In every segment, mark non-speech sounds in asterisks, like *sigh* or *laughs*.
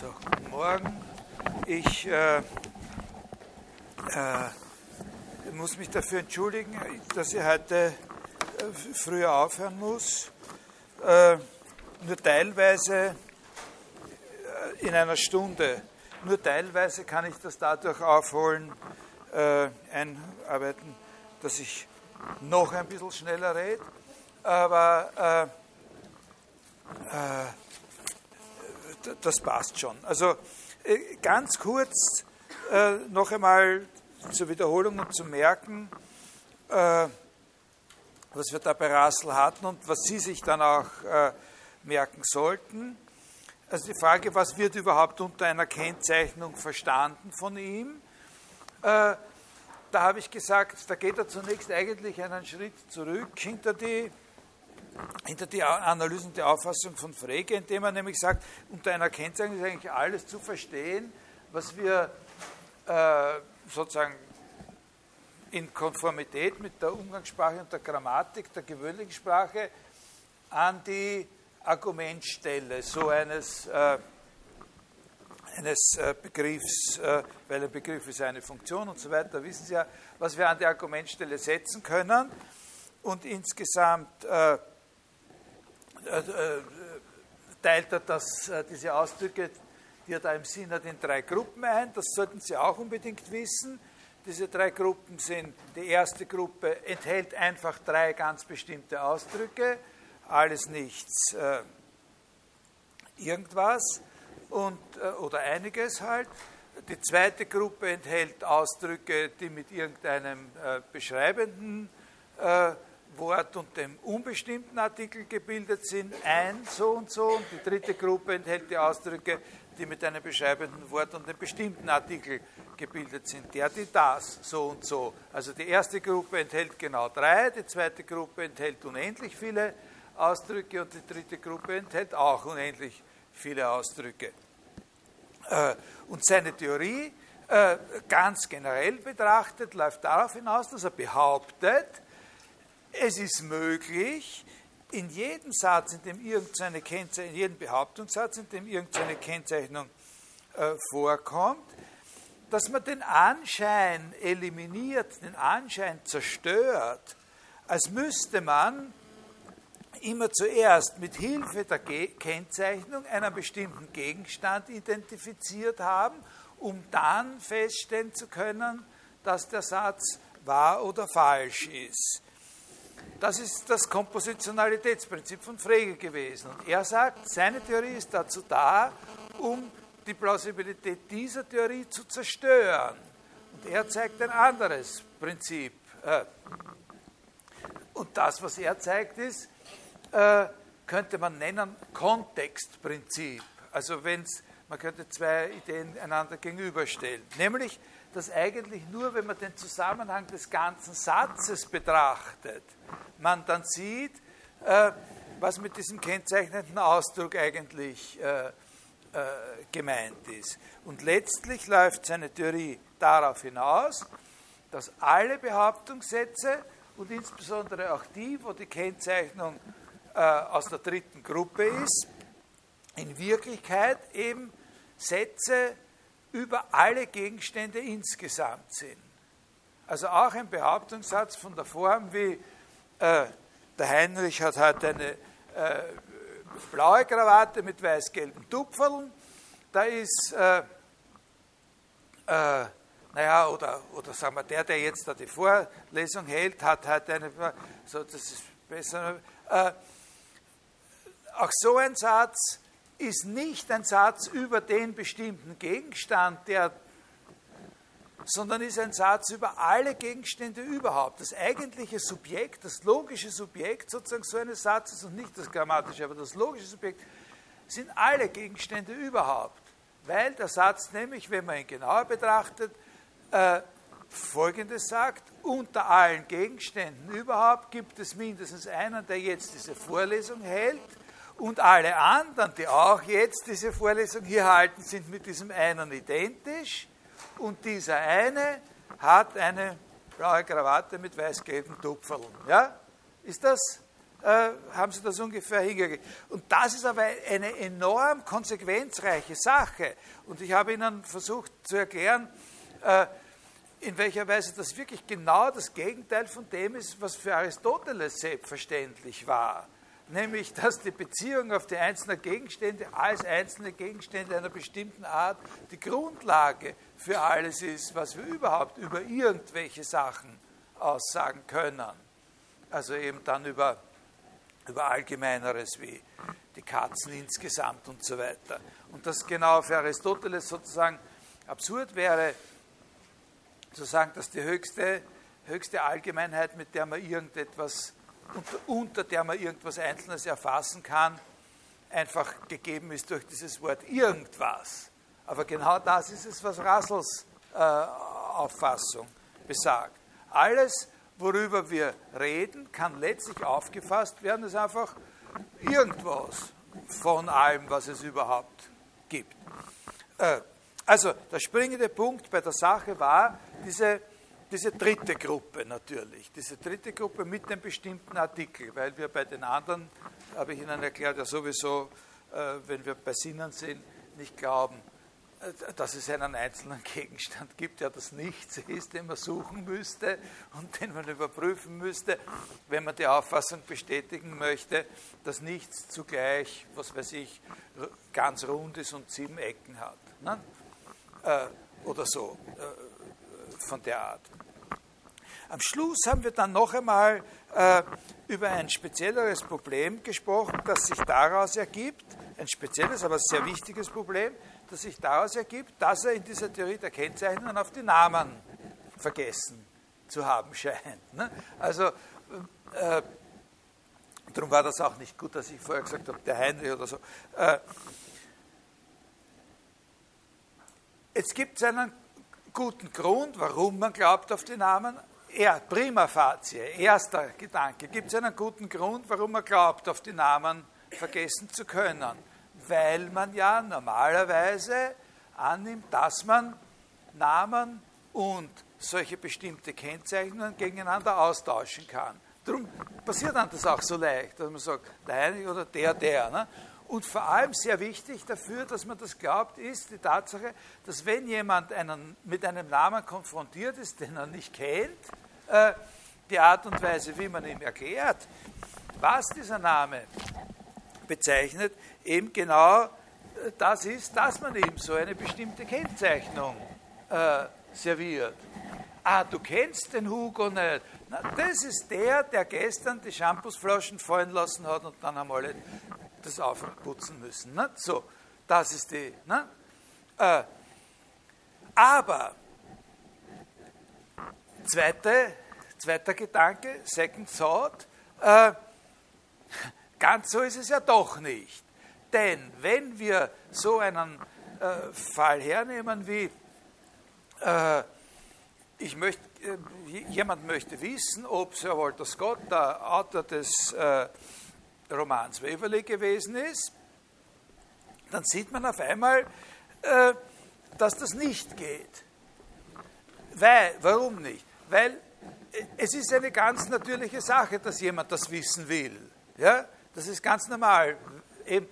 So, guten Morgen. Ich äh, äh, muss mich dafür entschuldigen, dass ich heute äh, früher aufhören muss. Äh, nur teilweise äh, in einer Stunde. Nur teilweise kann ich das dadurch aufholen, äh, einarbeiten, dass ich noch ein bisschen schneller rede. Aber das passt schon. Also äh, ganz kurz äh, noch einmal zur Wiederholung und zu merken, äh, was wir da bei Russell hatten und was Sie sich dann auch merken sollten. Also die Frage, was wird überhaupt unter einer Kennzeichnung verstanden von ihm? da habe ich gesagt, da geht er zunächst eigentlich einen Schritt zurück hinter die hinter die Analyse und die Auffassung von Frege, indem er nämlich sagt, unter einer Kennzeichnung ist eigentlich alles zu verstehen, was wir äh, sozusagen in Konformität mit der Umgangssprache und der Grammatik der gewöhnlichen Sprache an die Argumentstelle so eines, äh, eines äh, Begriffs, äh, weil ein Begriff ist eine Funktion und so weiter, wissen Sie ja, was wir an die Argumentstelle setzen können. Und insgesamt äh, teilt er das, äh, diese Ausdrücke, die er da im Sinn hat, in drei Gruppen ein. Das sollten Sie auch unbedingt wissen. Diese drei Gruppen sind, die erste Gruppe enthält einfach drei ganz bestimmte Ausdrücke, alles nichts, äh, irgendwas und, äh, oder einiges halt. Die zweite Gruppe enthält Ausdrücke, die mit irgendeinem äh, beschreibenden Wort und dem unbestimmten Artikel gebildet sind, ein so und so, und die dritte Gruppe enthält die Ausdrücke, die mit einem beschreibenden Wort und einem bestimmten Artikel gebildet sind, der, die, das, so und so. Also die erste Gruppe enthält genau drei, die zweite Gruppe enthält unendlich viele Ausdrücke und die dritte Gruppe enthält auch unendlich viele Ausdrücke. Äh, und seine Theorie, äh, ganz generell betrachtet, läuft darauf hinaus, dass er behauptet, es ist möglich, in jedem Satz, in dem irgendeine Kennzeichnung, in jedem Behauptungssatz, in dem irgendeine Kennzeichnung äh, vorkommt, dass man den Anschein eliminiert, den Anschein zerstört, als müsste man immer zuerst mit Hilfe der Ge Kennzeichnung einen bestimmten Gegenstand identifiziert haben, um dann feststellen zu können, dass der Satz wahr oder falsch ist. Das ist das Kompositionalitätsprinzip von Frege gewesen. Und er sagt, seine Theorie ist dazu da, um die Plausibilität dieser Theorie zu zerstören. Und er zeigt ein anderes Prinzip. Äh, und das, was er zeigt, ist, äh, könnte man nennen Kontextprinzip. Also wenn man könnte zwei Ideen einander gegenüberstellen. Nämlich, dass eigentlich nur, wenn man den Zusammenhang des ganzen Satzes betrachtet, man dann sieht, äh, was mit diesem kennzeichnenden Ausdruck eigentlich äh, äh, gemeint ist. Und letztlich läuft seine Theorie darauf hinaus, dass alle Behauptungssätze und insbesondere auch die, wo die Kennzeichnung äh, aus der dritten Gruppe ist, in Wirklichkeit eben Sätze über alle Gegenstände insgesamt sind. Also auch ein Behauptungssatz von der Form wie äh, der Heinrich hat heute eine äh, blaue Krawatte mit weiß-gelben Tupferln. Da ist, äh, äh, naja, oder, oder sagen wir, der, der jetzt da die Vorlesung hält, hat heute eine, so, das ist besser. Äh, auch so ein Satz ist nicht ein Satz über den bestimmten Gegenstand, der, sondern ist ein Satz über alle Gegenstände überhaupt. Das eigentliche Subjekt, das logische Subjekt sozusagen so eines Satzes und nicht das grammatische, aber das logische Subjekt sind alle Gegenstände überhaupt. Weil der Satz nämlich, wenn man ihn genauer betrachtet, äh, Folgendes sagt, unter allen Gegenständen überhaupt gibt es mindestens einen, der jetzt diese Vorlesung hält, und alle anderen, die auch jetzt diese Vorlesung hier halten, sind mit diesem einen identisch. Und dieser eine hat eine blaue Krawatte mit weiß-gelben Tupferln. Ja? Ist das äh, haben sie das ungefähr hingekriegt. Und das ist aber eine enorm konsequenzreiche Sache. Und ich habe Ihnen versucht zu erklären, äh, in welcher Weise das wirklich genau das Gegenteil von dem ist, was für Aristoteles selbstverständlich war. Nämlich, dass die Beziehung auf die einzelnen Gegenstände als einzelne Gegenstände einer bestimmten Art die Grundlage für alles ist, was wir überhaupt über irgendwelche Sachen aussagen können. Also eben dann über, über Allgemeineres wie die Katzen insgesamt und so weiter. Und das genau für Aristoteles sozusagen absurd wäre, zu sagen, dass die höchste, höchste Allgemeinheit, mit der man irgendetwas, unter, der man irgendwas Einzelnes erfassen kann, einfach gegeben ist durch dieses Wort irgendwas. Aber genau das ist es, was Russells äh, Auffassung besagt. Alles, worüber wir reden, kann letztlich aufgefasst werden, ist einfach irgendwas von allem, was es überhaupt gibt. Äh, also der springende Punkt bei der Sache war diese, diese dritte Gruppe natürlich, diese dritte Gruppe mit dem bestimmten Artikel, weil wir bei den anderen, habe ich Ihnen erklärt, ja sowieso, äh, wenn wir bei Sinnen sind, nicht glauben, äh, dass es einen einzelnen *laughs* Gegenstand gibt, der das Nichts ist, den man suchen müsste und den man überprüfen müsste, wenn man die Auffassung bestätigen möchte, dass nichts zugleich, was weiß ich, ganz rund ist und sieben Ecken hat. Ne? Äh, oder so, von der Art. Am Schluss haben wir dann noch einmal äh, über ein spezielleres Problem gesprochen, das sich daraus ergibt, ein spezielles, aber sehr wichtiges Problem, das sich daraus ergibt, dass er in dieser Theorie der Kennzeichnungen auf die Namen vergessen zu haben scheint. Ne? Also, äh, darum war das auch nicht gut, dass ich vorher gesagt habe, der Heinrich oder so. Äh, Es gibt einen guten Grund, warum man glaubt auf die Namen. Er, prima facie, erster Gedanke. Gibt es einen guten Grund, warum man glaubt, auf die Namen vergessen zu können? Weil man ja normalerweise annimmt, dass man Namen und solche bestimmte Kennzeichnungen gegeneinander austauschen kann. Darum passiert dann das auch so leicht, dass man sagt, eine oder der, der. Ne? Und vor allem sehr wichtig dafür, dass man das glaubt, ist die Tatsache, dass wenn jemand einen, mit einem Namen konfrontiert ist, den er nicht kennt, äh, die Art und Weise, wie man ihm erklärt, was dieser Name bezeichnet, eben genau äh, das ist, dass man ihm so eine bestimmte Kennzeichnung äh, serviert. Ah, du kennst den Hugo nicht. Na, das ist der, der gestern die Shampoosflaschen fallen lassen hat und dann haben alle das aufputzen müssen. Ne? So, das ist die. Ne? Äh, aber, zweite, zweiter Gedanke, second thought, äh, ganz so ist es ja doch nicht. Denn wenn wir so einen äh, Fall hernehmen wie, äh, ich möchte, äh, jemand möchte wissen, ob Sir Walter Scott, der Autor des äh, Romans Waverley gewesen ist, dann sieht man auf einmal, äh, dass das nicht geht. Weil, warum nicht? Weil es ist eine ganz natürliche Sache, dass jemand das wissen will. Ja? Das ist ganz normal. Eben,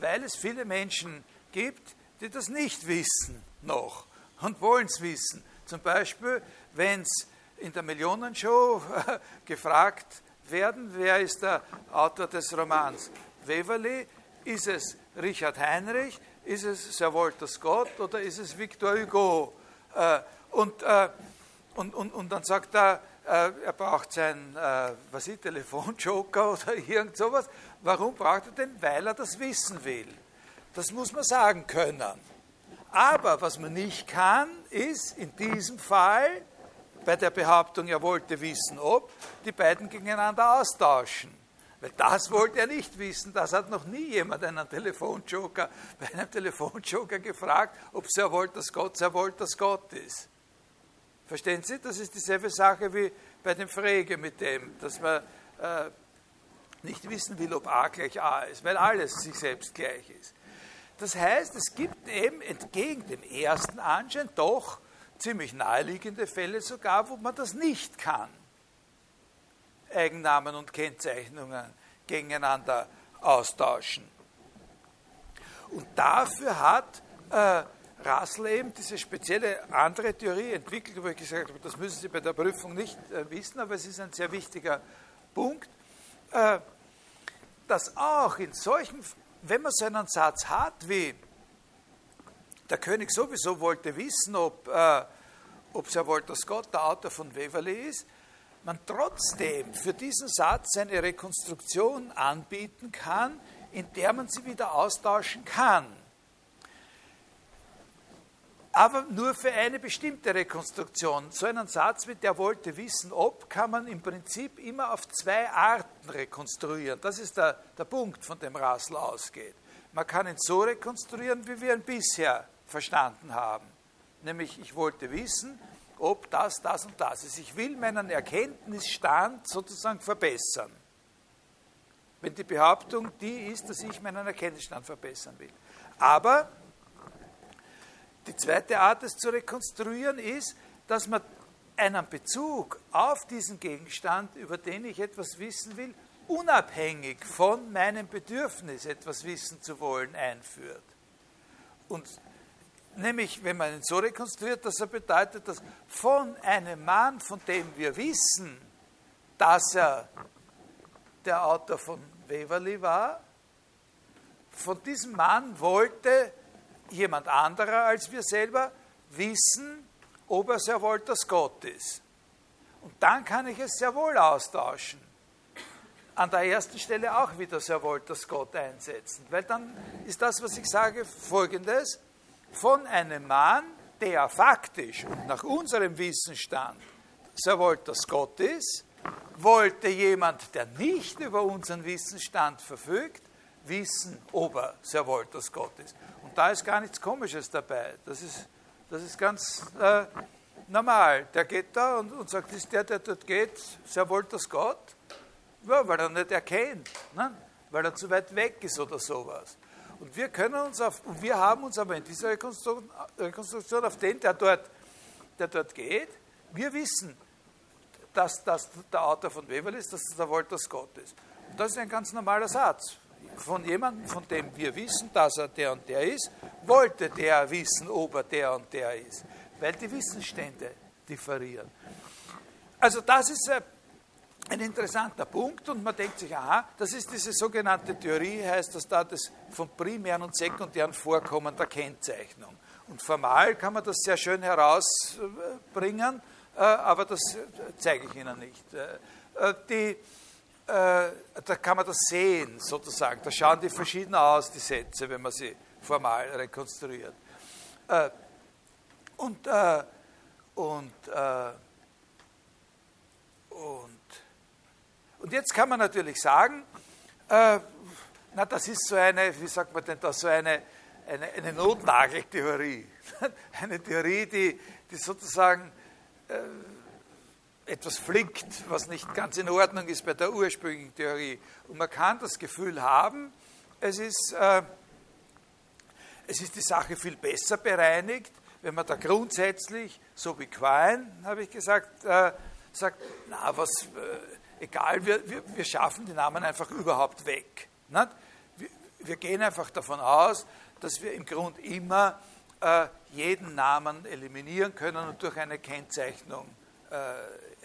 weil es viele Menschen gibt, die das nicht wissen noch und wollen es wissen. Zum Beispiel, wenn es in der Millionenshow *laughs* gefragt werden. Wer ist der Autor des Romans? Waverley? Ist es Richard Heinrich? Ist es Sir Walter Scott oder ist es Victor Hugo? Äh, und, äh, und, und, und dann sagt er, äh, er braucht seinen was ich, Telefonjoker *laughs* oder irgend sowas. Warum braucht er den? Weil er das wissen will. Das muss man sagen können. Aber was man nicht kann, ist in diesem Fall bei der Behauptung, er wollte wissen, ob, die beiden gegeneinander austauschen. Weil das wollte er nicht wissen, das hat noch nie jemand einen Telefonjoker *laughs* bei einem Telefonjoker gefragt, ob Sir Walter Scott Sir Walter Scott ist. Verstehen Sie? Das ist dieselbe Sache wie bei dem Frege mit dem, dass man äh, nicht wissen will, ob A gleich A ist, weil alles sich selbst gleich ist. Das heißt, es gibt eben entgegen dem ersten Anschein doch ziemlich naheliegende Fälle sogar, wo man das nicht kann. Eigennamen und Kennzeichnungen gegeneinander austauschen. Und dafür hat äh, Russell eben diese spezielle andere Theorie entwickelt, wo ich gesagt habe, das müssen Sie bei der Prüfung nicht äh, wissen, aber es ist ein sehr wichtiger Punkt, äh, dass auch in solchen, wenn man so einen Satz hat wie, der König sowieso wollte wissen, ob, äh, ob Sir Walter Scott der Autor von Waverley ist, man trotzdem für diesen Satz eine Rekonstruktion anbieten kann, in der man sie wieder austauschen kann aber nur für eine bestimmte Rekonstruktion. So einen Satz wie der wollte wissen, ob, kann man im Prinzip immer auf zwei Arten rekonstruieren. Das ist der, der Punkt, von dem Russell ausgeht. Man kann ihn so rekonstruieren, wie wir ihn bisher verstanden haben. Nämlich, ich wollte wissen, ob das, das und das ist. Ich will meinen Erkenntnisstand sozusagen verbessern. Wenn die Behauptung die ist, dass ich meinen Erkenntnisstand verbessern will. Aber die zweite Art, es zu rekonstruieren, ist, dass man einen Bezug auf diesen Gegenstand, über den ich etwas wissen will, unabhängig von meinem Bedürfnis, etwas wissen zu wollen, einführt. Und nämlich, wenn man ihn so rekonstruiert, dass er bedeutet, dass von einem Mann, von dem wir wissen, dass er der Autor von Waverley war, von diesem Mann wollte jemand anderer als wir selber wissen, ob er sehr wohl das Gott ist. Und dann kann ich es sehr wohl austauschen. An der ersten Stelle auch wieder sehr wohl das Gott einsetzen. Weil dann ist das, was ich sage, folgendes. Von einem Mann, der faktisch nach unserem Wissensstand sehr wohl das Gott ist, wollte jemand, der nicht über unseren Wissensstand verfügt, wissen, ob er sehr wohl das Gott ist da ist gar nichts Komisches dabei. Das ist, das ist ganz äh, normal. Der geht da und, und, sagt, ist der, der dort geht, sehr wohl das Gott? Ja, weil er nicht erkennt, ne? weil er zu weit weg ist oder sowas. Und wir können uns auf, und wir haben uns aber in dieser Rekonstruktion, Rekonstruktion auf den, der dort, der dort geht, wir wissen, dass das der Autor von Weber ist, dass das der Wolters Gott ist. Und das ist ein ganz normaler Satz von jemandem, von dem wir wissen, dass er der und der ist, wollte der wissen, ob er der und der ist, weil die Wissensstände differieren. Also das ist äh, ein interessanter Punkt und man denkt sich, aha, das ist diese sogenannte Theorie, heißt das da das von primären und sekundären Vorkommen der Kennzeichnung. Und formal kann man das sehr schön herausbringen, äh, aber das zeige ich Ihnen nicht. Äh, die äh, da kann man das sehen, sozusagen. Da schauen die verschieden aus, die Sätze, wenn man sie formal rekonstruiert. Äh, und, äh, und, äh, und, und jetzt kann man natürlich sagen, äh, na, das ist so eine, wie sagt man denn da, so eine, eine, eine Notnageltheorie. *laughs* eine Theorie, die, die sozusagen etwas flinkt, was nicht ganz in Ordnung ist bei der ursprünglichen Theorie. Und man kann das Gefühl haben, es ist, äh, es ist die Sache viel besser bereinigt, wenn man da grundsätzlich, so wie Quine, habe ich gesagt, äh, sagt, na, was, äh, egal, wir, wir, wir, schaffen die Namen einfach überhaupt weg. Wir, wir, gehen einfach davon aus, dass wir im Grunde immer äh, jeden Namen eliminieren können und durch eine Kennzeichnung äh,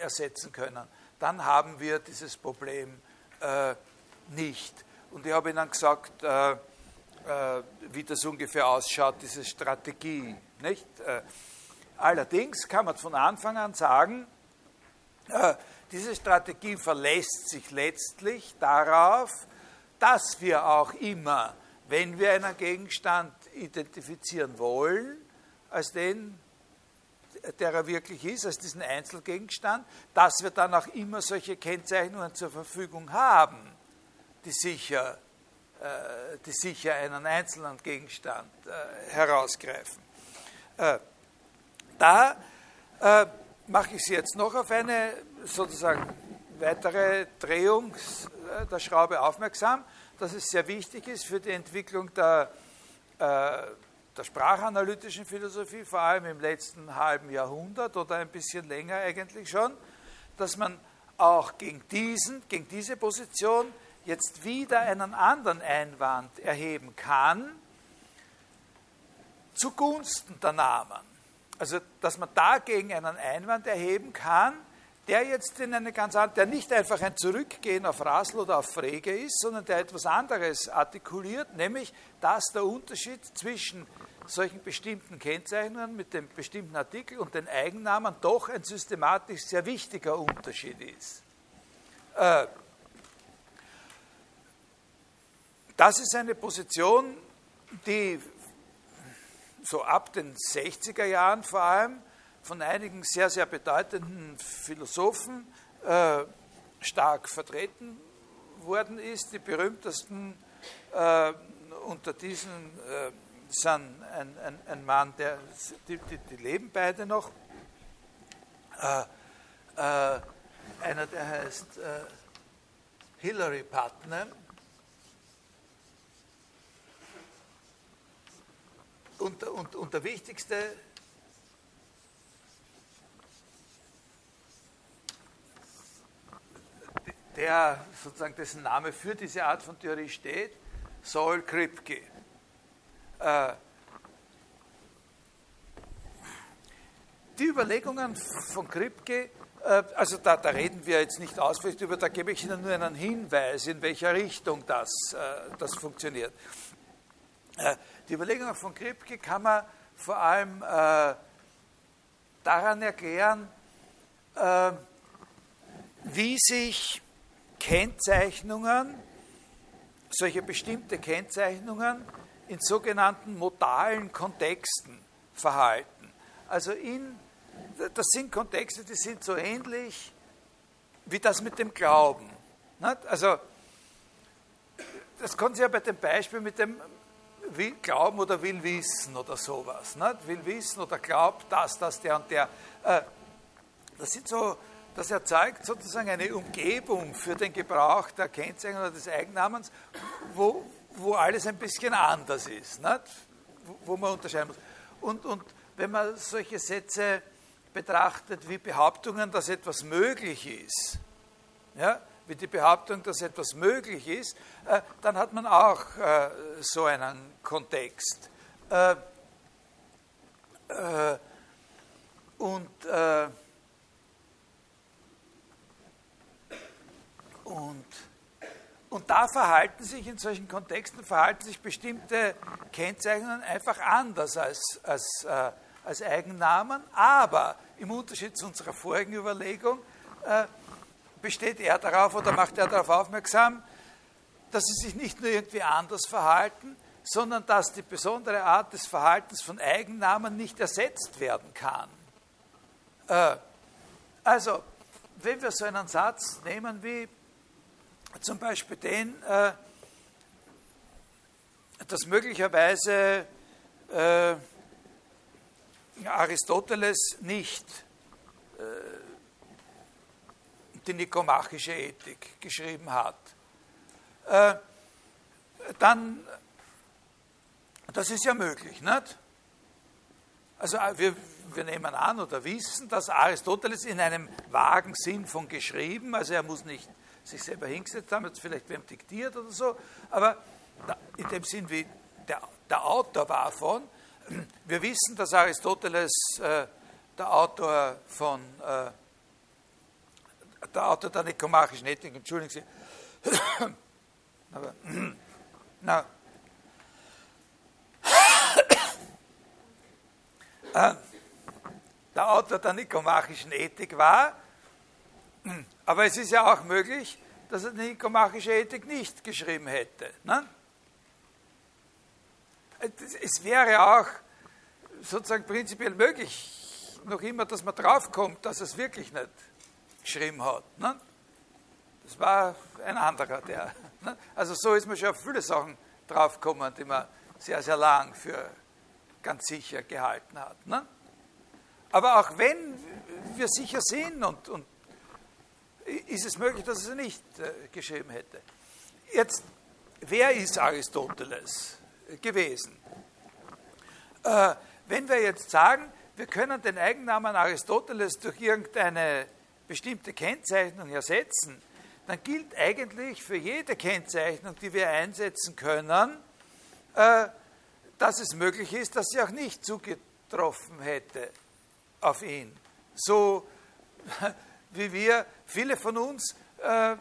ersetzen können. Dann haben wir dieses Problem äh, nicht. Und ich habe Ihnen gesagt, äh, äh, wie das ungefähr ausschaut, diese Strategie. Nicht? Äh, allerdings kann man von Anfang an sagen, äh, diese Strategie verlässt sich letztlich darauf, dass wir auch immer, wenn wir einen Gegenstand identifizieren wollen, als den der er wirklich ist, als diesen Einzelgegenstand, dass wir dann auch immer solche Kennzeichnungen zur Verfügung haben, die sicher, äh, die sicher einen einzelnen Gegenstand äh, herausgreifen. Äh, da äh, mache ich Sie jetzt noch auf eine sozusagen weitere Drehung äh, der Schraube aufmerksam, dass es sehr wichtig ist für die Entwicklung der äh, der sprachanalytischen Philosophie, vor allem im letzten halben Jahrhundert oder ein bisschen länger eigentlich schon, dass man auch gegen, diesen, gegen diese Position jetzt wieder einen anderen Einwand erheben kann, zugunsten der Namen. Also, dass man dagegen einen Einwand erheben kann, der jetzt in eine ganz andere, der nicht einfach ein Zurückgehen auf Rassel oder auf Frege ist, sondern der etwas anderes artikuliert, nämlich, dass der Unterschied zwischen solchen bestimmten Kennzeichnungen mit dem bestimmten Artikel und den Eigennamen doch ein systematisch sehr wichtiger Unterschied ist. Äh, das ist eine Position, die so ab den 60er Jahren vor allem von einigen sehr, sehr bedeutenden Philosophen äh, stark vertreten worden ist. Die berühmtesten äh, unter diesen äh, sind ein, ein, ein, Mann, der, die, die, die leben beide noch, äh, äh, einer, der heißt äh, Hilary Putnam. Und, und, und der wichtigste der sozusagen dessen Name für diese Art von Theorie steht, Saul Kripke. Äh, die Überlegungen von Kripke, äh, also da, da, reden wir jetzt nicht ausführlich darüber, da gebe ich Ihnen nur einen Hinweis, in welcher Richtung das, äh, das funktioniert. Äh, die Überlegungen von Kripke kann man vor allem äh, daran erklären, äh, wie sich Kennzeichnungen, solche bestimmte Kennzeichnungen in sogenannten modalen Kontexten verhalten. Also in, das sind Kontexte, die sind so ähnlich wie das mit dem Glauben. Also das können Sie ja bei dem Beispiel mit dem will glauben oder will wissen oder sowas. Will wissen oder glaubt das, das, der und der. Äh, das sind so das erzeugt sozusagen eine Umgebung für den Gebrauch der Kennzeichnung oder des Eigennamens, wo, wo alles ein bisschen anders ist, nicht? wo man unterscheiden muss. Und, und wenn man solche Sätze betrachtet wie Behauptungen, dass etwas möglich ist, ja, wie die Behauptung, dass etwas möglich ist, äh, dann hat man auch äh, so einen Kontext. Äh, äh und Und, und da verhalten sich in solchen Kontexten verhalten sich bestimmte Kennzeichnungen einfach anders als, als, äh, als Eigennamen, aber im Unterschied zu unserer vorigen Überlegung äh, besteht er darauf oder macht er darauf aufmerksam, dass sie sich nicht nur irgendwie anders verhalten, sondern dass die besondere Art des Verhaltens von Eigennamen nicht ersetzt werden kann. Äh, also, wenn wir so einen Satz nehmen wie zum Beispiel den, äh, dass möglicherweise äh, Aristoteles nicht äh, die nikomachische Ethik geschrieben hat. Äh, dann, das ist ja möglich, nicht? Also äh, wir, wir nehmen an oder wissen, dass Aristoteles in einem vagen Sinn von geschrieben, also er muss nicht sich selber hingesetzt haben, jetzt vielleicht wem diktiert oder so, aber in dem Sinn, wie der, der Autor war von, *clears throat* wir wissen, dass Aristoteles äh, der Autor von, äh, der Autor der nikomachischen Ethik, entschuldigen Sie, *clears throat* aber, *clears throat* na, äh, der Autor der nikomachischen Ethik war, aber es ist ja auch möglich, dass er die nikomachische Ethik nicht geschrieben hätte. Ne? Es wäre auch sozusagen prinzipiell möglich, noch immer, dass man draufkommt, dass er es wirklich nicht geschrieben hat. Ne? Das war ein anderer, der. Ne? Also so ist man schon auf viele Sachen draufgekommen, die man sehr, sehr lang für ganz sicher gehalten hat. Ne? Aber auch wenn wir sicher sind und, und ist es möglich, dass er nicht äh, geschrieben hätte. Jetzt, wer ist Aristoteles gewesen? Äh, wenn wir jetzt sagen, wir können den Eigennamen Aristoteles durch irgendeine bestimmte Kennzeichnung ersetzen, dann gilt eigentlich für jede Kennzeichnung, die wir einsetzen können, äh, dass es möglich ist, dass sie auch nicht zugetroffen hätte auf ihn. So *laughs* wie wir, viele von uns, äh,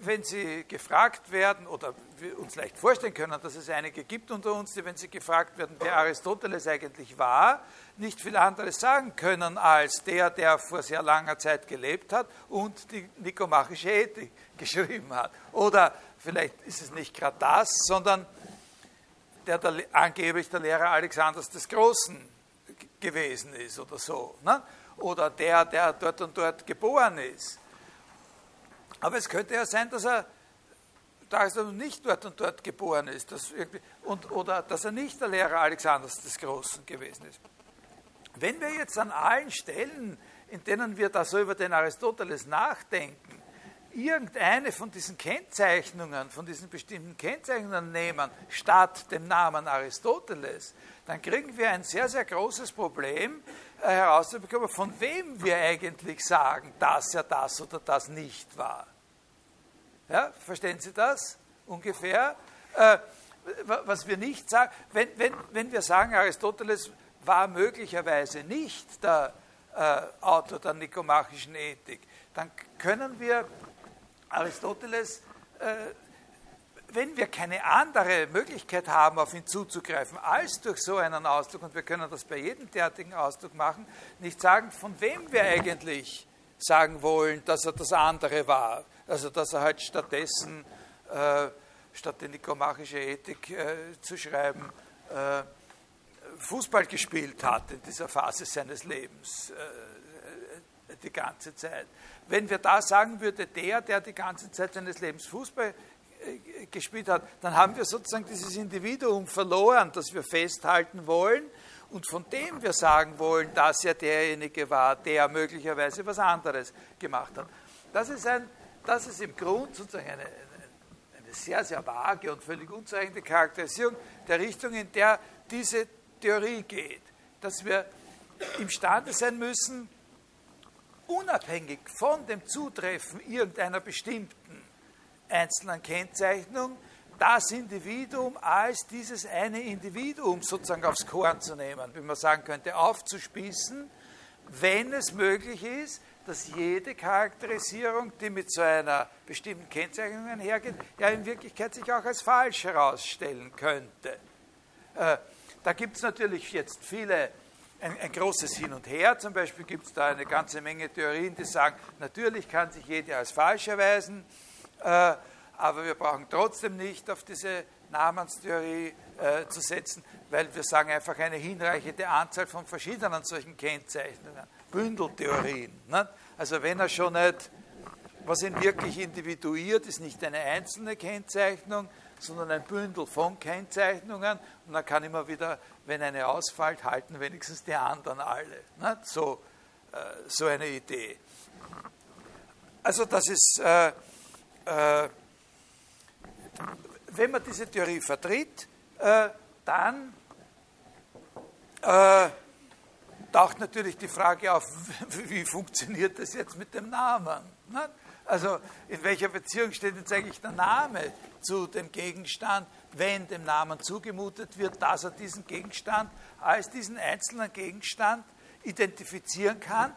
wenn sie gefragt werden, oder wir uns leicht vorstellen können, dass es einige gibt unter uns, die, wenn sie gefragt werden, wer Aristoteles eigentlich war, nicht viel anderes sagen können als der, der vor sehr langer Zeit gelebt hat und die nikomachische Ethik *laughs* geschrieben hat. Oder vielleicht ist es nicht gerade das, sondern der, der angeblich der Lehrer Alexanders des Großen gewesen ist oder so. Ne? Oder der, der dort und dort geboren ist. Aber es könnte ja sein, dass er, dass er nicht dort und dort geboren ist dass und, oder dass er nicht der Lehrer Alexanders des Großen gewesen ist. Wenn wir jetzt an allen Stellen, in denen wir da so über den Aristoteles nachdenken, irgendeine von diesen Kennzeichnungen, von diesen bestimmten Kennzeichnungen nehmen, statt dem Namen Aristoteles, dann kriegen wir ein sehr, sehr großes Problem herauszubekommen, von wem wir eigentlich sagen, dass er das oder das nicht war. Ja, verstehen Sie das ungefähr? Äh, was wir nicht sagen, wenn, wenn, wenn wir sagen, Aristoteles war möglicherweise nicht der äh, Autor der nikomachischen Ethik, dann können wir Aristoteles, äh, wenn wir keine andere Möglichkeit haben, auf ihn zuzugreifen, als durch so einen Ausdruck, und wir können das bei jedem derartigen Ausdruck machen, nicht sagen, von wem wir eigentlich sagen wollen, dass er das andere war. Also dass er halt stattdessen, äh, statt die nikomachische Ethik äh, zu schreiben, äh, Fußball gespielt hat in dieser Phase seines Lebens äh, die ganze Zeit. Wenn wir da sagen würde, der, der die ganze Zeit seines Lebens Fußball äh, gespielt hat, dann haben wir sozusagen dieses Individuum verloren, das wir festhalten wollen und von dem wir sagen wollen, dass er derjenige war, der möglicherweise was anderes gemacht hat. Das ist, ein, das ist im Grund sozusagen eine, eine sehr, sehr vage und völlig unzureichende Charakterisierung der Richtung, in der diese Theorie geht, dass wir imstande sein müssen, unabhängig von dem Zutreffen irgendeiner bestimmten einzelnen Kennzeichnung, das Individuum als dieses eine Individuum sozusagen aufs Korn zu nehmen, wie man sagen könnte, aufzuspießen, wenn es möglich ist, dass jede Charakterisierung, die mit so einer bestimmten Kennzeichnung einhergeht, ja in Wirklichkeit sich auch als falsch herausstellen könnte. Äh, da gibt es natürlich jetzt viele, ein, ein, großes Hin und Her. Zum Beispiel gibt es da eine ganze Menge Theorien, die sagen, natürlich kann sich jede als falsch erweisen, aber wir brauchen trotzdem nicht auf diese Namenstheorie äh, zu setzen, weil wir sagen einfach eine hinreichende Anzahl von verschiedenen solchen Kennzeichnungen, Bündeltheorien. Also wenn er schon nicht, was ihn wirklich individuiert, ist nicht eine einzelne Kennzeichnung, sondern ein Bündel von Kennzeichnungen und dann kann immer wieder, wenn eine ausfällt, halten wenigstens die anderen alle. So, äh, so eine Idee. Also das ist, äh, äh, wenn man diese Theorie vertritt, äh, dann äh, taucht natürlich die Frage auf, *laughs* wie funktioniert das jetzt mit dem Namen? Ne? Also in welcher Beziehung steht jetzt eigentlich der Name zu dem Gegenstand, wenn dem Namen zugemutet wird, dass er diesen Gegenstand als diesen einzelnen Gegenstand identifizieren kann,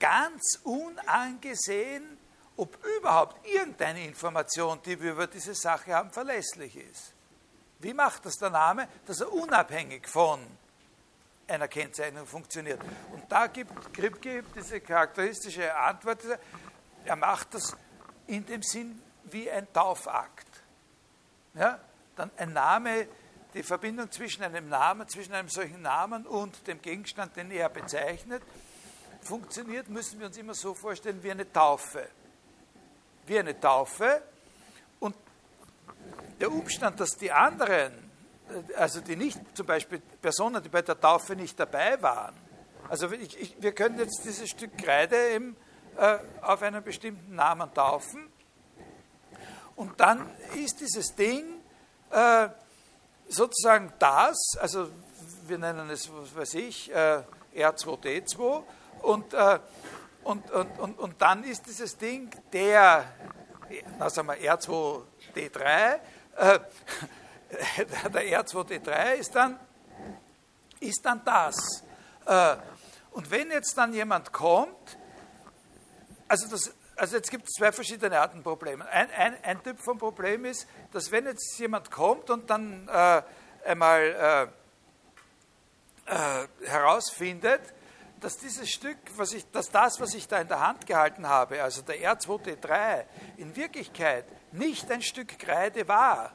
ganz unangesehen, ob überhaupt irgendeine Information, die wir über diese Sache haben, verlässlich ist. Wie macht das der Name, dass er unabhängig von einer Kennzeichnung funktioniert? Und da gibt Kripke diese charakteristische Antwort, er macht das in dem Sinn wie ein Taufakt. Ja? Dann ein Name, die Verbindung zwischen einem Namen, zwischen einem solchen Namen und dem Gegenstand, den er bezeichnet, funktioniert, müssen wir uns immer so vorstellen wie eine Taufe. Wie eine Taufe. Und der Umstand, dass die anderen, also die nicht, zum Beispiel Personen, die bei der Taufe nicht dabei waren, also ich, ich, wir können jetzt dieses Stück Kreide im äh, auf einen bestimmten Namen taufen. Und dann ist dieses Ding äh, sozusagen das, also wir nennen es, was weiß ich, äh, R2D2, und, äh, und, und, und, und dann ist dieses Ding der na sagen wir R2D3, äh, *laughs* der R2D3 ist dann, ist dann das. Äh, und wenn jetzt dann jemand kommt, also, das, also jetzt gibt es zwei verschiedene Arten Probleme. Ein, ein, ein, Typ von Problem ist, dass wenn jetzt jemand kommt und dann äh, einmal äh, äh, herausfindet, dass dieses Stück, was ich, dass das, was ich da in der Hand gehalten habe, also der R2D3, in Wirklichkeit nicht ein Stück Kreide war,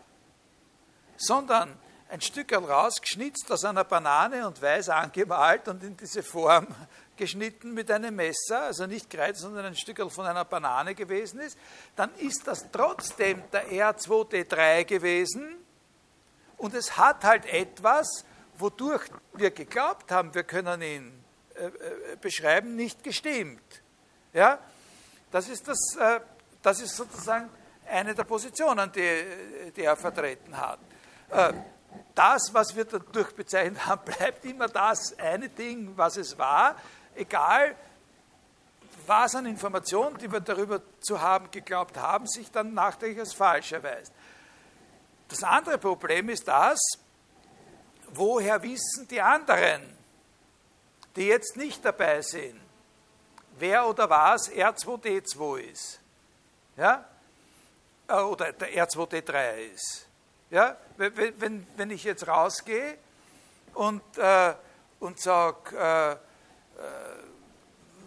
sondern ein Stück rausgeschnitzt aus einer Banane und weiß angemalt und in diese Form *laughs* geschnitten mit einem Messer, also nicht Kreide, sondern ein Stück von einer Banane gewesen ist, dann ist das trotzdem der R2D3 gewesen und es hat halt etwas, wodurch wir geglaubt haben, wir können ihn beschreiben, nicht gestimmt. Ja? Das, ist das, äh, das ist sozusagen eine der Positionen, die, die er vertreten hat. Äh, das, was wir dadurch bezeichnet haben, *laughs* bleibt immer das eine Ding, was es war, egal was an Informationen, die wir darüber zu haben geglaubt haben, sich dann nachträglich als falsch erweist. Das andere Problem ist das, woher wissen die anderen, die jetzt nicht dabei sind, wer oder was R2D2 ist. Ja? Äh, oder der R2D3 ist. Ja? Wenn, wenn, wenn ich jetzt rausgehe und, äh, und sage, äh, äh,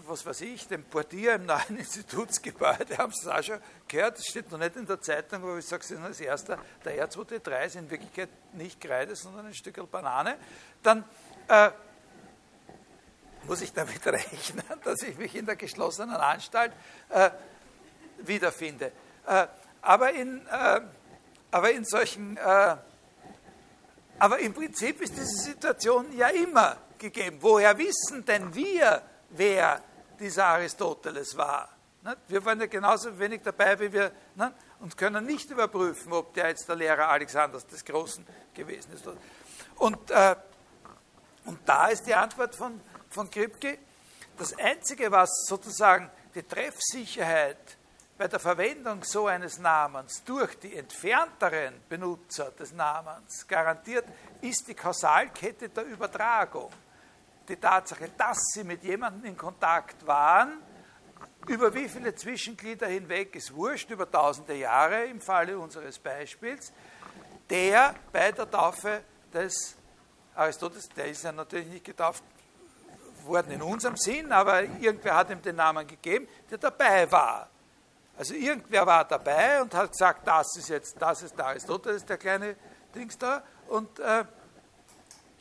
was weiß ich, dem Portier im neuen *laughs* Institutsgebäude, haben Sie es auch schon gehört, das steht noch nicht in der Zeitung, aber ich sage es Ihnen als erster, der R2D3 ist in Wirklichkeit nicht Kreide, sondern ein Stück Banane, dann äh, muss ich damit *laughs* rechnen, dass ich mich in der geschlossenen Anstalt äh, wiederfinde. Äh, aber, in, äh, aber in solchen, äh, aber im Prinzip ist diese Situation ja immer gegeben. Woher wissen denn wir, wer dieser Aristoteles war? Ne? Wir waren ja genauso wenig dabei wie wir ne? und können nicht überprüfen, ob der jetzt der Lehrer Alexanders des Großen gewesen ist. Und, äh, und da ist die Antwort von, von Kripke. Das Einzige, was sozusagen die Treffsicherheit bei der Verwendung so eines Namens durch die entfernteren Benutzer des Namens garantiert, ist die Kausalkette der Übertragung. Die Tatsache, dass sie mit jemandem in Kontakt waren, über wie viele Zwischenglieder hinweg ist wurscht, über tausende Jahre im Falle unseres Beispiels, der bei der Taufe des Aristoteles, der ist ja natürlich nicht getauft worden in unserem Sinn, aber irgendwer hat ihm den Namen gegeben, der dabei war. Also irgendwer war dabei und hat gesagt, das ist jetzt, das ist der Aristoteles, der kleine Dings da. Und, äh,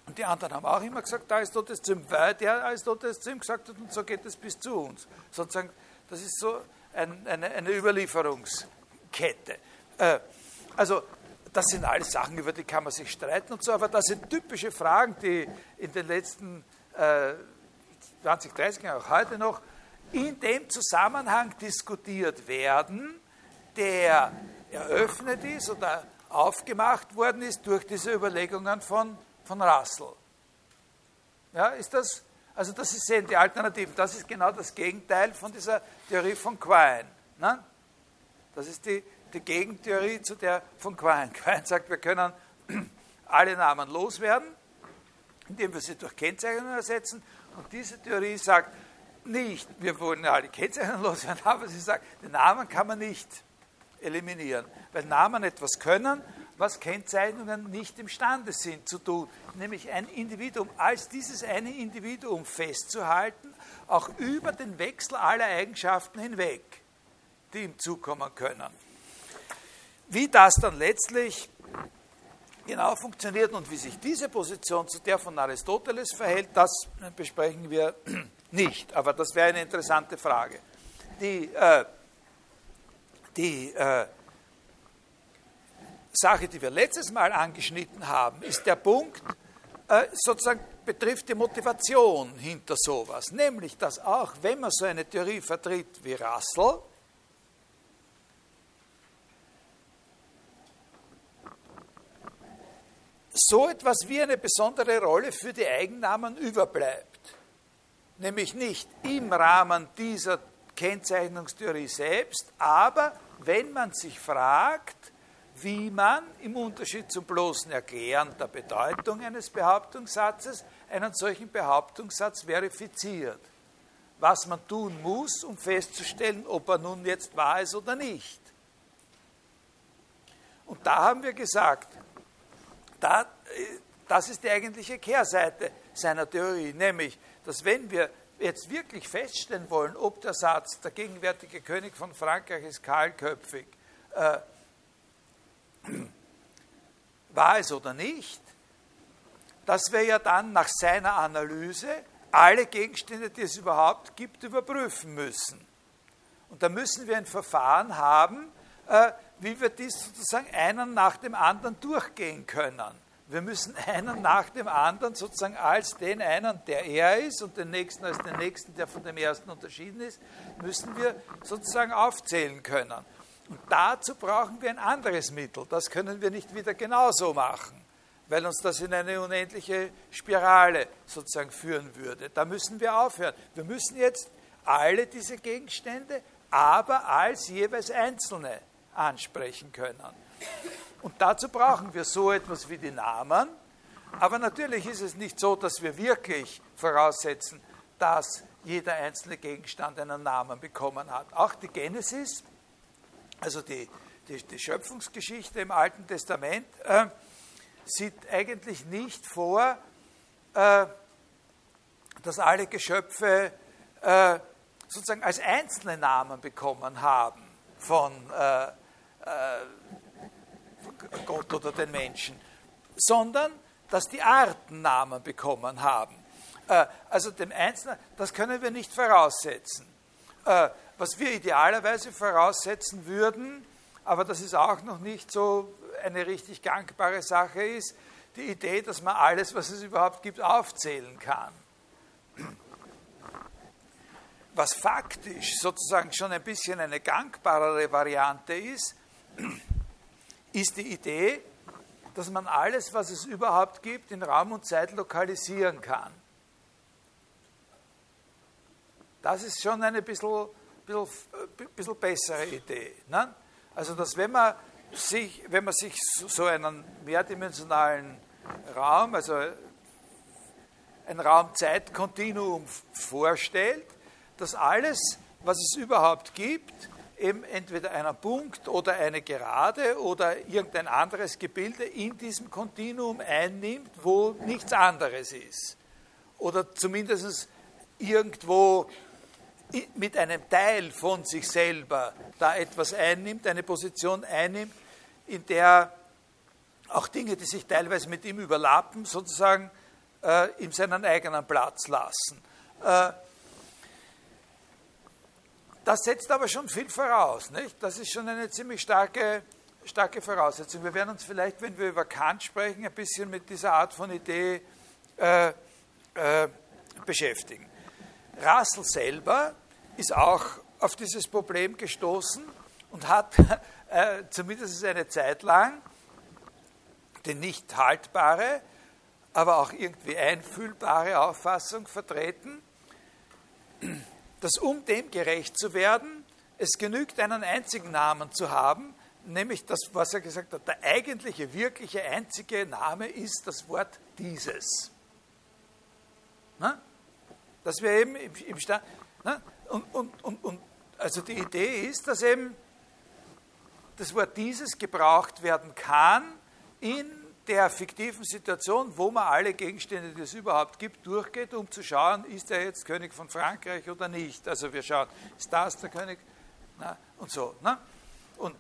und die anderen haben auch immer gesagt, der Aristoteles zu ihm, weil der Aristoteles zu ihm gesagt hat, und so geht es bis zu uns. Sozusagen, das ist so ein, eine, eine, Überlieferungskette. Äh, also das sind alles Sachen, über die kann man sich streiten und so, aber das sind typische Fragen, die in den letzten äh, 20, 30 Jahren, auch heute noch, in dem Zusammenhang diskutiert werden, der eröffnet ist oder aufgemacht worden ist durch diese Überlegungen von, von Russell. Ja, ist das, also das sind die Alternativen. Das ist genau das Gegenteil von dieser Theorie von Quine. Ne? Das ist die, die Gegentheorie zu der von Quine. Quine sagt, wir können *clears throat* alle Namen loswerden, indem wir sie durch Kennzeichnungen ersetzen und diese Theorie sagt nicht, wir wollen alle Kennzeichen loswerden, *laughs* aber sie sagt, den Namen kann man nicht eliminieren, weil Namen etwas können, was Kennzeichnungen nicht imstande sind zu tun, nämlich ein Individuum als dieses eine Individuum festzuhalten, auch über den Wechsel aller Eigenschaften hinweg, die ihm zukommen können. Wie das dann letztlich genau funktioniert und wie sich diese Position zu der von Aristoteles verhält, das besprechen wir *clears throat* nicht. Aber das wäre eine interessante Frage. Die, äh, die äh, Sache, die wir letztes Mal angeschnitten haben, ist der Punkt, äh, sozusagen betrifft die Motivation hinter sowas. Nämlich, dass auch wenn man so eine Theorie vertritt wie Russell, so etwas wie eine besondere Rolle für die Eigennamen überbleibt. Nämlich nicht im Rahmen dieser Kennzeichnungstheorie selbst, aber wenn man sich fragt, wie man im Unterschied zum bloßen Erklären der Bedeutung eines Behauptungssatzes einen solchen Behauptungssatz verifiziert. Was man tun muss, um festzustellen, ob er nun jetzt wahr ist oder nicht. Und da haben wir gesagt, da, das ist die eigentliche Kehrseite seiner Theorie, nämlich, dass wenn wir jetzt wirklich feststellen wollen, ob der Satz, der gegenwärtige König von Frankreich ist kahlköpfig, äh, *clears throat* wahr ist oder nicht, dass wir ja dann nach seiner Analyse alle Gegenstände, die es überhaupt gibt, überprüfen müssen. Und da müssen wir ein Verfahren haben, äh, wie wir dies sozusagen einen nach dem anderen durchgehen können. Wir müssen einen nach dem anderen sozusagen als den einen, der er ist, und den nächsten als den nächsten, der von dem ersten unterschieden ist, müssen wir sozusagen aufzählen können. Und dazu brauchen wir ein anderes Mittel. Das können wir nicht wieder genauso machen, weil uns das in eine unendliche Spirale sozusagen führen würde. Da müssen wir aufhören. Wir müssen jetzt alle diese Gegenstände, aber als jeweils einzelne ansprechen können. Und dazu brauchen wir so etwas wie die Namen. Aber natürlich ist es nicht so, dass wir wirklich voraussetzen, dass jeder einzelne Gegenstand einen Namen bekommen hat. Auch die Genesis, also die, die, die Schöpfungsgeschichte im Alten Testament, äh, sieht eigentlich nicht vor, äh, dass alle Geschöpfe äh, sozusagen als einzelne Namen bekommen haben von äh, äh, Gott oder den Menschen, sondern dass die Arten Namen bekommen haben. Äh, also dem Einzelnen, das können wir nicht voraussetzen. Äh, was wir idealerweise voraussetzen würden, aber das ist auch noch nicht so eine richtig gangbare Sache, ist die Idee, dass man alles, was es überhaupt gibt, aufzählen kann. Was faktisch sozusagen schon ein bisschen eine gangbarere Variante ist, ist die Idee, dass man alles, was es überhaupt gibt, in Raum und Zeit lokalisieren kann. Das ist schon eine bisschen, bisschen, bisschen bessere Idee. Ne? Also, dass wenn man sich, wenn man sich so einen mehrdimensionalen Raum, also ein Raum-Zeit-Kontinuum vorstellt, dass alles, was es überhaupt gibt, eben entweder einen Punkt oder eine Gerade oder irgendein anderes Gebilde in diesem Kontinuum einnimmt, wo nichts anderes ist. Oder zumindest irgendwo mit einem Teil von sich selber da etwas einnimmt, eine Position einnimmt, in der auch Dinge, die sich teilweise mit ihm überlappen, sozusagen äh, ihm seinen eigenen Platz lassen. Äh, das setzt aber schon viel voraus. Nicht? Das ist schon eine ziemlich starke, starke Voraussetzung. Wir werden uns vielleicht, wenn wir über Kant sprechen, ein bisschen mit dieser Art von Idee äh, äh, beschäftigen. Russell selber ist auch auf dieses Problem gestoßen und hat *laughs* äh, zumindest eine Zeit lang die nicht haltbare, aber auch irgendwie einfühlbare Auffassung vertreten, dass um dem gerecht zu werden, es genügt, einen einzigen Namen zu haben, nämlich das, was er gesagt hat, der eigentliche, wirkliche, einzige Name ist das Wort dieses. Na? Dass wir eben im, im Stand. Und, und, und, und also die Idee ist, dass eben das Wort dieses gebraucht werden kann in der fiktiven Situation, wo man alle Gegenstände, die es überhaupt gibt, durchgeht, um zu schauen, ist er jetzt König von Frankreich oder nicht. Also wir schauen, ist das der König? Na, und so. Na? Und,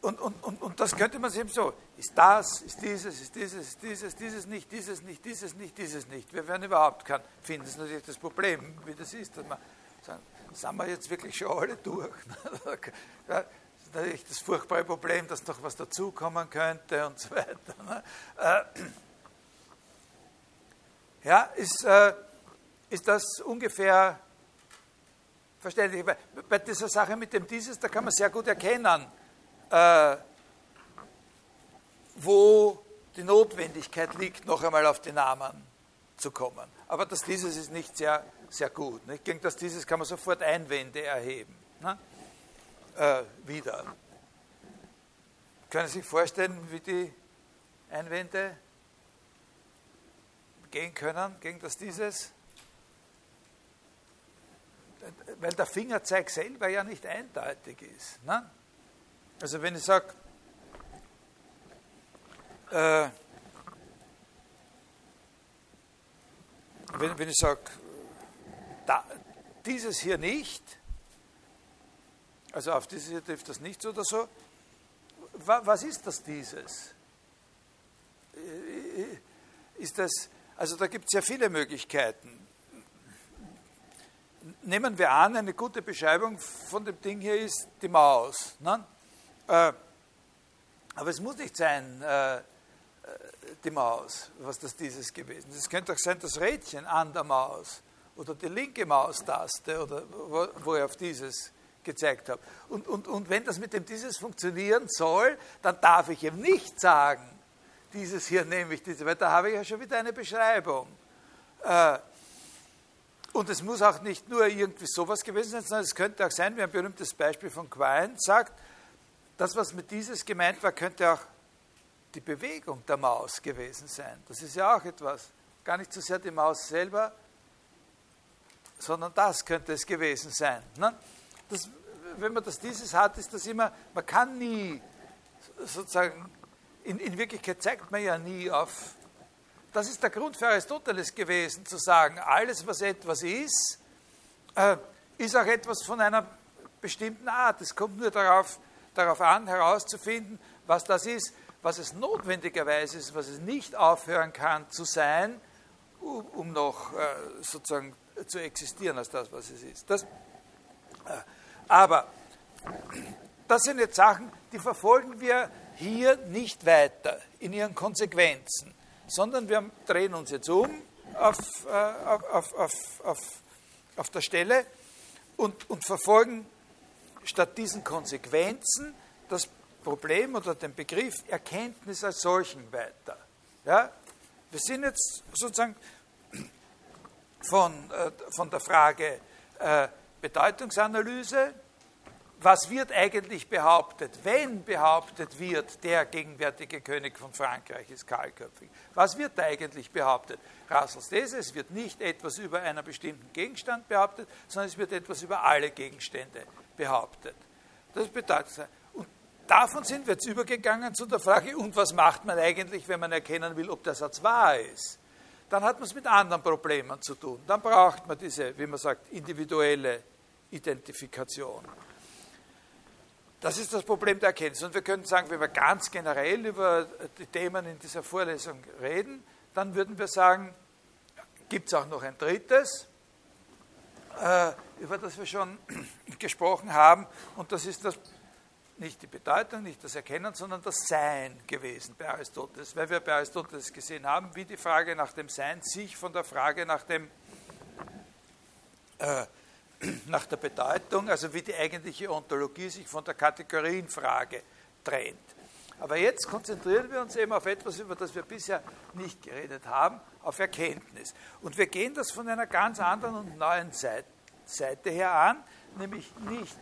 und, und, und, und das könnte man sich eben so, ist das, ist dieses, ist dieses, ist dieses, dieses nicht, dieses nicht, dieses nicht, dieses nicht. Wir werden überhaupt keinen finden. Das ist natürlich das Problem, wie das ist, dass man sagen, sind wir jetzt wirklich schon alle durch? *laughs* natürlich das furchtbare Problem, dass noch was dazukommen könnte und so weiter. Ne? Äh, ja, ist, äh, ist das ungefähr verständlich? Bei dieser Sache mit dem Dieses, da kann man sehr gut erkennen, äh, wo die Notwendigkeit liegt, noch einmal auf die Namen zu kommen. Aber das dieses ist nicht sehr, sehr gut. Nicht? Gegen das dieses kann man sofort Einwände erheben. Ne? Äh, wieder. Können Sie sich vorstellen, wie die Einwände gehen können gegen das dieses? Weil der Fingerzeig selber ja nicht eindeutig ist. Ne? Also wenn ich sage, äh, wenn, wenn ich sage, dieses hier nicht, also auf dieses hier trifft das nicht oder so, was ist das dieses? Äh, ist das, also da gibt es ja viele Möglichkeiten. Nehmen wir an, eine gute Beschreibung von dem Ding hier ist die Maus. Ne? Äh, aber es muss nicht sein, äh, die Maus, was das dieses gewesen ist. Es könnte auch sein, das Rädchen an der Maus oder die linke Maustaste oder wo, wo ich auf dieses gezeigt habe. Und, und, und wenn das mit dem dieses funktionieren soll, dann darf ich eben nicht sagen, dieses hier nehme ich, diese, weil da habe ich ja schon wieder eine Beschreibung. Äh, und es muss auch nicht nur irgendwie sowas gewesen sein, sondern es könnte auch sein, wie ein berühmtes Beispiel von Quine sagt, das, was mit dieses gemeint war, könnte auch die Bewegung der Maus gewesen sein. Das ist ja auch etwas, gar nicht so sehr die Maus selber, sondern das könnte es gewesen sein. Ne? Das, wenn man das dieses hat, ist das immer, man kann nie sozusagen, in, in Wirklichkeit zeigt man ja nie auf, das ist der Grund für Aristoteles gewesen, zu sagen, alles, was etwas ist, äh, ist auch etwas von einer bestimmten Art. Es kommt nur darauf, darauf an, herauszufinden, was das ist was es notwendigerweise ist, was es nicht aufhören kann zu sein, um, um noch äh, sozusagen zu existieren als das, was es ist. Das, äh, aber das sind jetzt Sachen, die verfolgen wir hier nicht weiter in ihren Konsequenzen, sondern wir drehen uns jetzt um auf, äh, auf, auf, auf, auf der Stelle und, und verfolgen statt diesen Konsequenzen das Problem oder den Begriff Erkenntnis als solchen weiter. Ja? Wir sind jetzt sozusagen von, äh, von der Frage äh, Bedeutungsanalyse, was wird eigentlich behauptet, wenn behauptet wird, der gegenwärtige König von Frankreich ist kahlköpfig? Was wird da eigentlich behauptet? Russells These, es wird nicht etwas über einen bestimmten Gegenstand behauptet, sondern es wird etwas über alle Gegenstände behauptet. Das bedeutet, davon sind wir jetzt übergegangen zu der Frage, und was macht man eigentlich, wenn man erkennen will, ob der Satz wahr ist? Dann hat man es mit anderen Problemen zu tun. Dann braucht man diese, wie man sagt, individuelle Identifikation. Das ist das Problem der Erkenntnis. Und wir können sagen, wenn wir ganz generell über die Themen in dieser Vorlesung reden, dann würden wir sagen, gibt es auch noch ein drittes, äh, über das wir schon *clears throat* gesprochen haben, und das ist das nicht die Bedeutung, nicht das Erkennen, sondern das Sein gewesen bei Aristoteles, weil wir bei Aristoteles gesehen haben, wie die Frage nach dem Sein sich von der Frage nach, dem, äh, *clears throat* nach der Bedeutung, also wie die eigentliche Ontologie sich von der Kategorienfrage trennt. Aber jetzt konzentrieren wir uns eben auf etwas, über das wir bisher nicht geredet haben, auf Erkenntnis. Und wir gehen das von einer ganz anderen und neuen Seite her an, nämlich nicht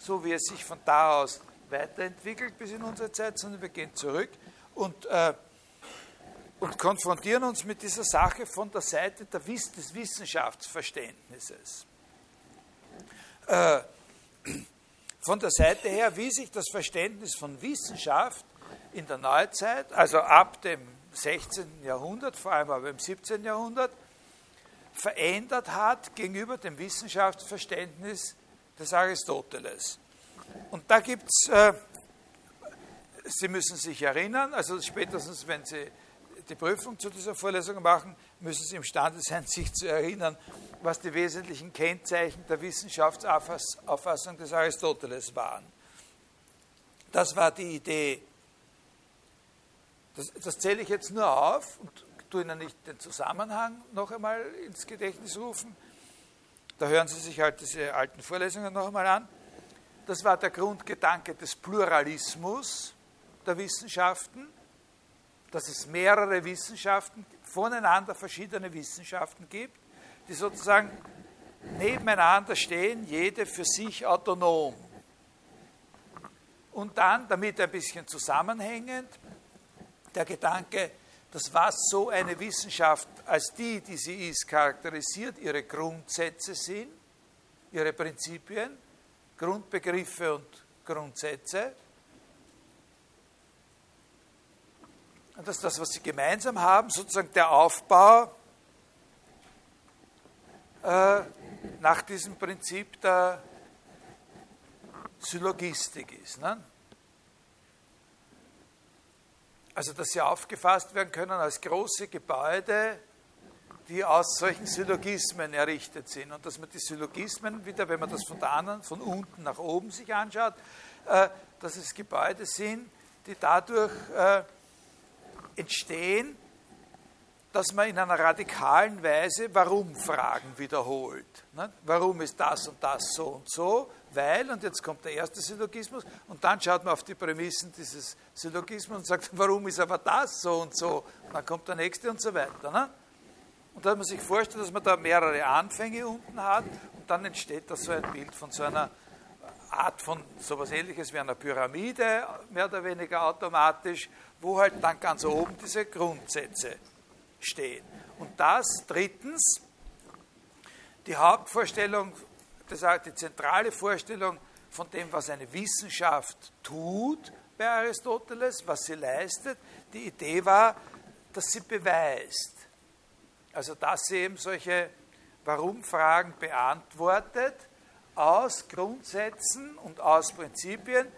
so wie es sich von da aus weiterentwickelt bis in unsere Zeit, sondern wir gehen zurück und, äh, und konfrontieren uns mit dieser Sache von der Seite der Wiss des Wissenschaftsverständnisses. Äh, von der Seite her, wie sich das Verständnis von Wissenschaft in der Neuzeit, also ab dem 16. Jahrhundert, vor allem aber im 17. Jahrhundert, verändert hat gegenüber dem Wissenschaftsverständnis des Aristoteles. Und da gibt es, äh, Sie müssen sich erinnern, also spätestens wenn Sie die Prüfung zu dieser Vorlesung machen, müssen Sie imstande sein, *laughs* sich zu erinnern, was die wesentlichen Kennzeichen der Wissenschaftsauffassung des Aristoteles waren. Das war die Idee. Das, das zähle ich jetzt nur auf und tue Ihnen nicht den Zusammenhang noch einmal ins Gedächtnis rufen. Da hören Sie sich halt diese alten Vorlesungen noch einmal an. Das war der Grundgedanke des Pluralismus der Wissenschaften. dass es mehrere Wissenschaften, voneinander verschiedene Wissenschaften gibt, die sozusagen nebeneinander stehen, jede für sich autonom. Und dann, damit ein bisschen zusammenhängend, der Gedanke, dass was so eine Wissenschaft als die, die sie ist, charakterisiert, ihre Grundsätze sind, ihre Prinzipien, Grundbegriffe und Grundsätze. Und dass das, was sie gemeinsam haben, sozusagen der Aufbau äh, nach diesem Prinzip der Syllogistik ist. Ne? Also, dass sie aufgefasst werden können als große Gebäude, die aus solchen Syllogismen errichtet sind. Und dass man die Syllogismen wieder, wenn man das von der anderen, von unten nach oben sich anschaut, äh, dass es Gebäude sind, die dadurch äh, entstehen, dass man in einer radikalen Weise Warum-Fragen wiederholt. Ne? Warum ist das und das so und so? Weil, und jetzt kommt der erste Syllogismus, und dann schaut man auf die Prämissen dieses Syllogismus und sagt, *laughs* warum ist aber das so und so? Und dann kommt der nächste und so weiter. Ne? Und da hat man sich vorstellt, dass man da mehrere Anfänge unten hat und dann entsteht da so ein Bild von so einer Art von sowas ähnliches wie einer Pyramide, mehr oder weniger automatisch, wo halt dann ganz oben diese Grundsätze stehen. Und das drittens, die Hauptvorstellung, das heißt die zentrale Vorstellung von dem, was eine Wissenschaft tut bei Aristoteles, was sie leistet, die Idee war, dass sie beweist. Also dass sie eben solche Warum-Fragen beantwortet aus Grundsätzen und aus Prinzipien,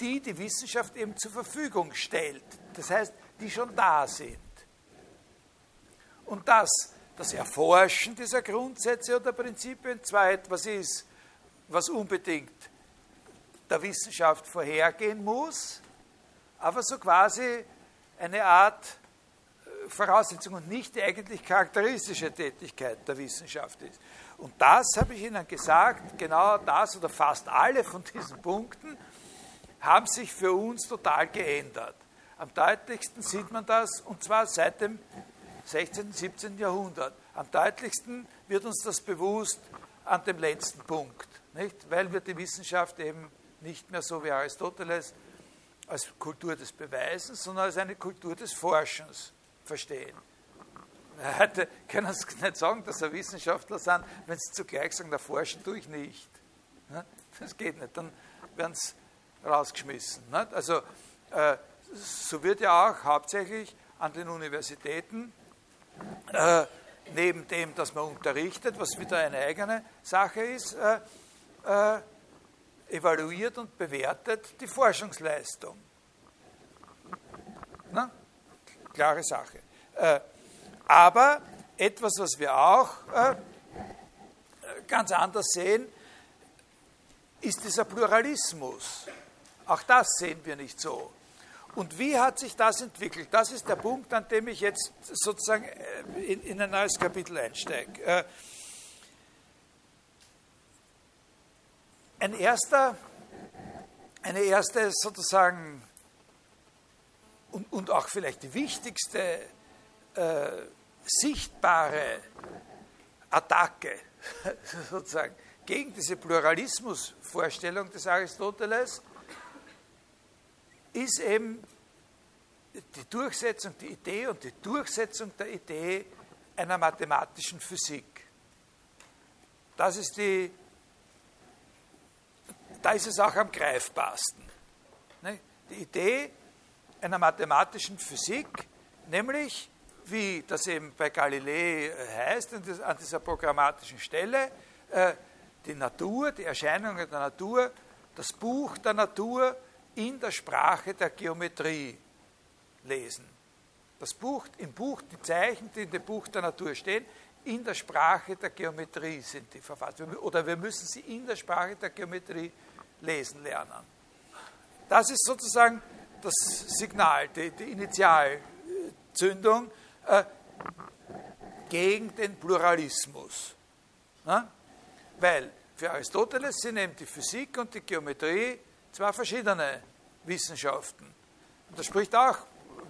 die die Wissenschaft eben zur Verfügung stellt. Das heißt, die schon da sind. Und dass das Erforschen dieser Grundsätze oder Prinzipien zwar etwas ist, was unbedingt der Wissenschaft vorhergehen muss, aber so quasi eine Art äh, Voraussetzung und nicht die eigentlich charakteristische Tätigkeit der Wissenschaft ist. Und das habe ich Ihnen gesagt, genau das oder fast alle von diesen Punkten haben sich für uns total geändert. Am deutlichsten sieht man das, und zwar seit dem 16., 17. Jahrhundert. Am deutlichsten wird uns das bewusst an dem letzten Punkt, nicht? weil wir die Wissenschaft eben nicht mehr so wie Aristoteles als Kultur des Beweisens, sondern als eine Kultur des Forschens verstehen. Heute können Sie *laughs* nicht sagen, dass Sie Wissenschaftler sind, wenn Sie zugleich sagen, da forschen tue ich nicht. Das geht nicht, dann werden Sie rausgeschmissen. Also äh, so wird ja auch hauptsächlich an den Universitäten äh, neben dem, dass man unterrichtet, was wieder eine eigene Sache ist, äh, äh, evaluiert und bewertet die Forschungsleistung. Na? Klare Sache. Äh, aber etwas, was wir auch äh, ganz anders sehen, ist dieser Pluralismus. Auch das sehen wir nicht so. Und wie hat sich das entwickelt? Das ist der Punkt, an dem ich jetzt sozusagen äh, in, in ein neues Kapitel einsteige. Äh, ein erster, eine erste sozusagen und, und auch vielleicht die wichtigste äh, sichtbare Attacke *laughs* sozusagen gegen diese Pluralismusvorstellung des Aristoteles ist eben die Durchsetzung, die Idee und die Durchsetzung der Idee einer mathematischen Physik. Das ist die, da ist es auch am greifbarsten. Ne? Die Idee einer mathematischen Physik, nämlich, wie das eben bei Galilei heißt, an dieser programmatischen Stelle, äh, die Natur, die Erscheinungen der Natur, das Buch der Natur in der Sprache der Geometrie lesen. Das Buch, Im Buch, die Zeichen, die in dem Buch der Natur stehen, in der Sprache der Geometrie sind die verfasst. Oder wir müssen sie in der Sprache der Geometrie lesen lernen. Das ist sozusagen das Signal, die, die Initialzündung äh, gegen den Pluralismus. Na? Weil für Aristoteles sind eben die Physik und die Geometrie zwei verschiedene Wissenschaften. Und das spricht auch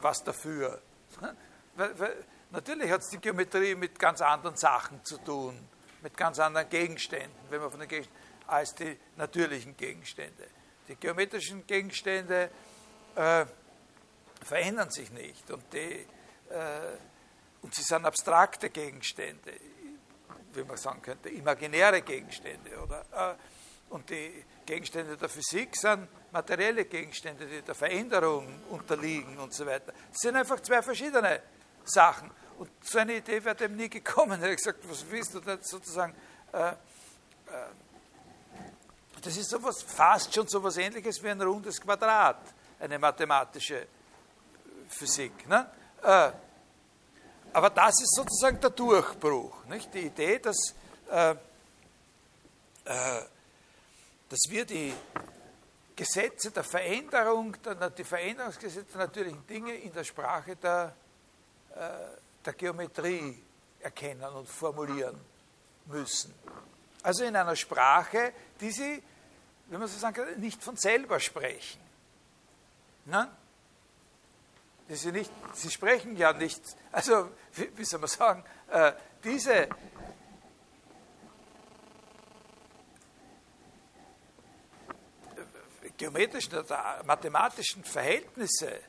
was dafür. *laughs* Natürlich hat es die Geometrie mit ganz anderen Sachen zu tun, mit ganz anderen Gegenständen, wenn man von den Gegenständen, als die natürlichen Gegenstände. Die geometrischen Gegenstände äh, verändern sich nicht und, die, äh, und sie sind abstrakte Gegenstände, wie man sagen könnte, imaginäre Gegenstände. Oder, äh, und die Gegenstände der Physik sind materielle Gegenstände, die der Veränderung unterliegen und so weiter. Das sind einfach zwei verschiedene Sachen. Und so eine Idee wäre dem nie gekommen. *laughs* Er hat gesagt, was willst du da sozusagen? Äh, äh, das ist sowas, fast schon so etwas ähnliches wie ein rundes Quadrat, eine mathematische Physik. Ne? Äh, aber das ist sozusagen der Durchbruch. Nicht? Die Idee, dass, äh, äh, dass wir die Gesetze der Veränderung, die Veränderungsgesetze der natürlichen Dinge in der Sprache der, äh, der Geometrie erkennen und formulieren müssen. Also in einer Sprache, die sie, wenn man so sagen kann, nicht von selber sprechen. Ne? Die sie, nicht, sie sprechen ja nicht, also wie, wie soll man sagen, äh, diese geometrischen oder mathematischen Verhältnisse,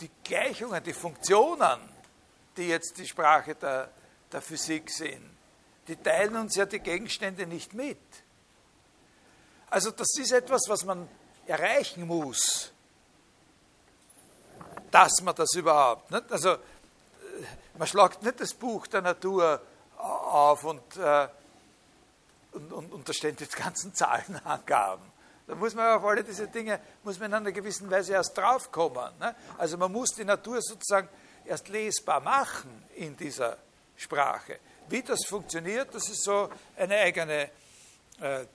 die Gleichungen, die Funktionen, die jetzt die Sprache der, der Physik sind, die teilen uns ja die Gegenstände nicht mit. Also das ist etwas, was man erreichen muss, dass man das überhaupt. Nicht? Also man schlagt nicht das Buch der Natur auf und, äh, und, und, und da die ganzen *laughs* Zahlenangaben. Da muss man auf alle diese Dinge, muss man in einer gewissen Weise erst draufkommen. Ne? Also man muss die Natur sozusagen erst lesbar machen in dieser Sprache. Wie das funktioniert, das ist so eine eigene, äh,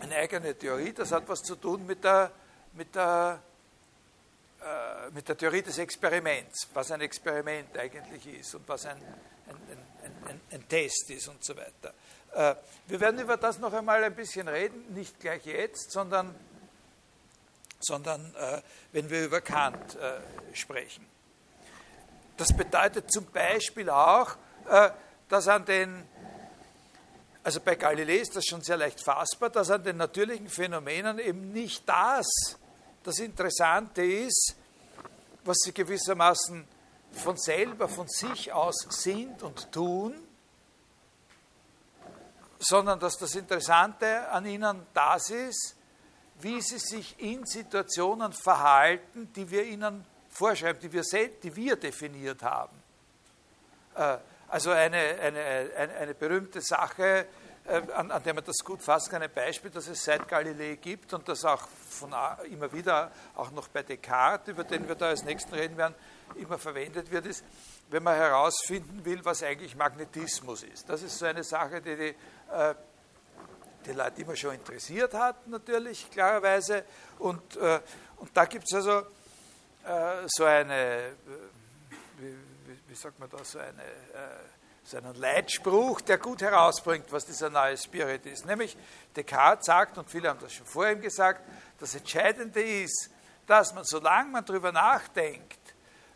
eine eigene Theorie. Das hat was zu tun mit der, mit, der, äh, mit der Theorie des Experiments, was ein Experiment eigentlich ist und was ein, ein, ein, ein Test ist und so weiter. Äh, wir werden über das noch einmal ein bisschen reden, nicht gleich jetzt, sondern, sondern äh, wenn wir über Kant äh, sprechen. Das bedeutet zum Beispiel auch, dass an den, also bei Galilei ist das schon sehr leicht fassbar, dass an den natürlichen Phänomenen eben nicht das das Interessante ist, was sie gewissermaßen von selber, von sich aus sind und tun, sondern dass das Interessante an ihnen das ist, wie sie sich in Situationen verhalten, die wir ihnen vorschreiben, die wir, die wir definiert haben. Äh, also eine, eine, eine, eine berühmte Sache, äh, an, an, der man das gut fassen kann, ein Beispiel, das es seit Galilei gibt und das auch von, immer wieder, auch noch bei Descartes, über den wir da als nächsten reden werden, immer verwendet wird, ist, wenn man herausfinden will, was eigentlich Magnetismus ist. Das ist so eine Sache, die die, äh, die Leute immer schon interessiert hat, natürlich, klarerweise. Und, äh, und da gibt es also äh, so eine, äh, wie, wie, sagt man da, so, eine, äh, so einen Leitspruch, der gut herausbringt, was dieser neue Spirit ist. Nämlich Descartes sagt, und viele haben das schon vor ihm gesagt, das Entscheidende ist, dass man, solange man darüber nachdenkt,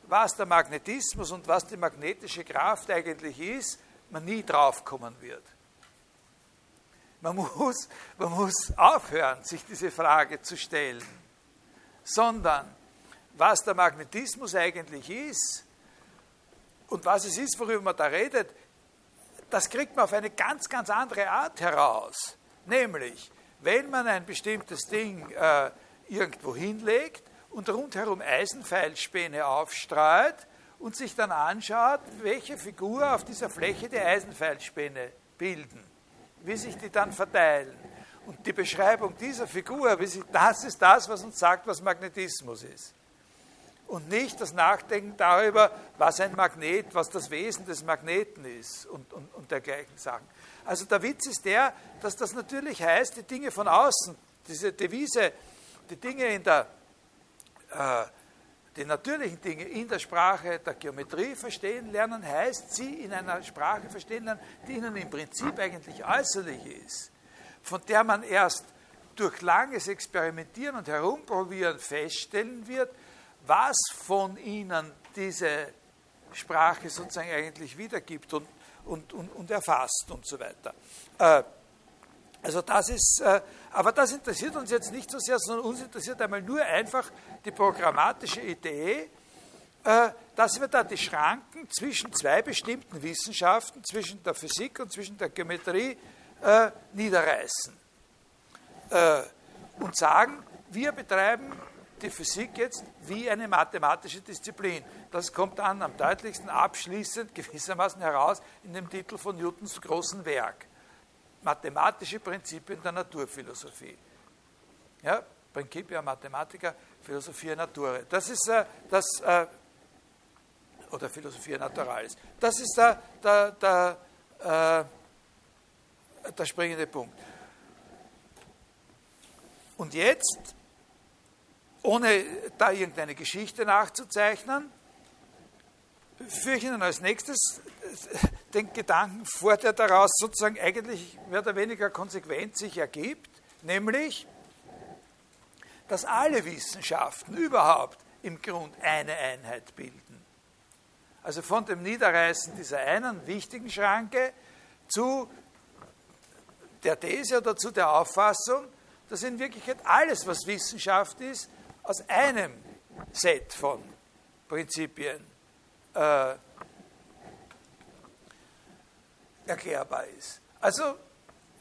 was der Magnetismus und was die magnetische Kraft eigentlich ist, man nie draufkommen wird. Man muss, man muss aufhören, sich diese Frage zu stellen, sondern was der Magnetismus eigentlich ist und was es ist, worüber man da redet, das kriegt man auf eine ganz, ganz andere Art heraus. Nämlich, wenn man ein bestimmtes Ding äh, irgendwo hinlegt und rundherum Eisenpfeilspäne aufstreut und sich dann anschaut, welche Figur auf dieser Fläche die Eisenpfeilspäne bilden, wie sich die dann verteilen. Und die Beschreibung dieser Figur, sich, das ist das, was uns sagt, was Magnetismus ist. Und nicht das Nachdenken darüber, was ein Magnet, was das Wesen des Magneten ist und, und, und dergleichen Sachen. Also der Witz ist der, dass das natürlich heißt, die Dinge von außen, diese Devise, die Dinge in der äh, die natürlichen Dinge in der Sprache der Geometrie verstehen lernen, heißt sie in einer Sprache verstehen lernen, die ihnen im Prinzip eigentlich äußerlich ist, von der man erst durch langes Experimentieren und Herumprobieren feststellen wird, was von ihnen diese Sprache sozusagen eigentlich wiedergibt und, und, und, und erfasst und so weiter. Äh, also das ist, äh, aber das interessiert uns jetzt nicht so sehr, sondern uns interessiert einmal nur einfach die programmatische Idee, äh, dass wir da die Schranken zwischen zwei bestimmten Wissenschaften, zwischen der Physik und zwischen der Geometrie, äh, niederreißen. Und sagen, wir betreiben die Physik jetzt wie eine mathematische Disziplin. Das kommt dann am deutlichsten abschließend *laughs* gewissermaßen heraus in dem Titel von Newtons großen Werk mathematische Prinzipien der Naturphilosophie. Ja, Principia Mathematica, Philosophia Natura. Das ist äh, das, äh, oder Philosophia Naturalis. Das ist der, der, der, äh, der springende Punkt. Und jetzt, ohne da irgendeine Geschichte nachzuzeichnen, führe ich Ihnen als nächstes den Gedanken vor, der daraus sozusagen eigentlich mehr oder weniger konsequent sich ergibt, nämlich, dass alle Wissenschaften überhaupt im Grund eine Einheit bilden. Also von dem Niederreißen dieser einen wichtigen Schranke zu der These oder zu der Auffassung, dass in Wirklichkeit alles, was Wissenschaft ist, aus einem Set von Prinzipien äh, erklärbar ist. Also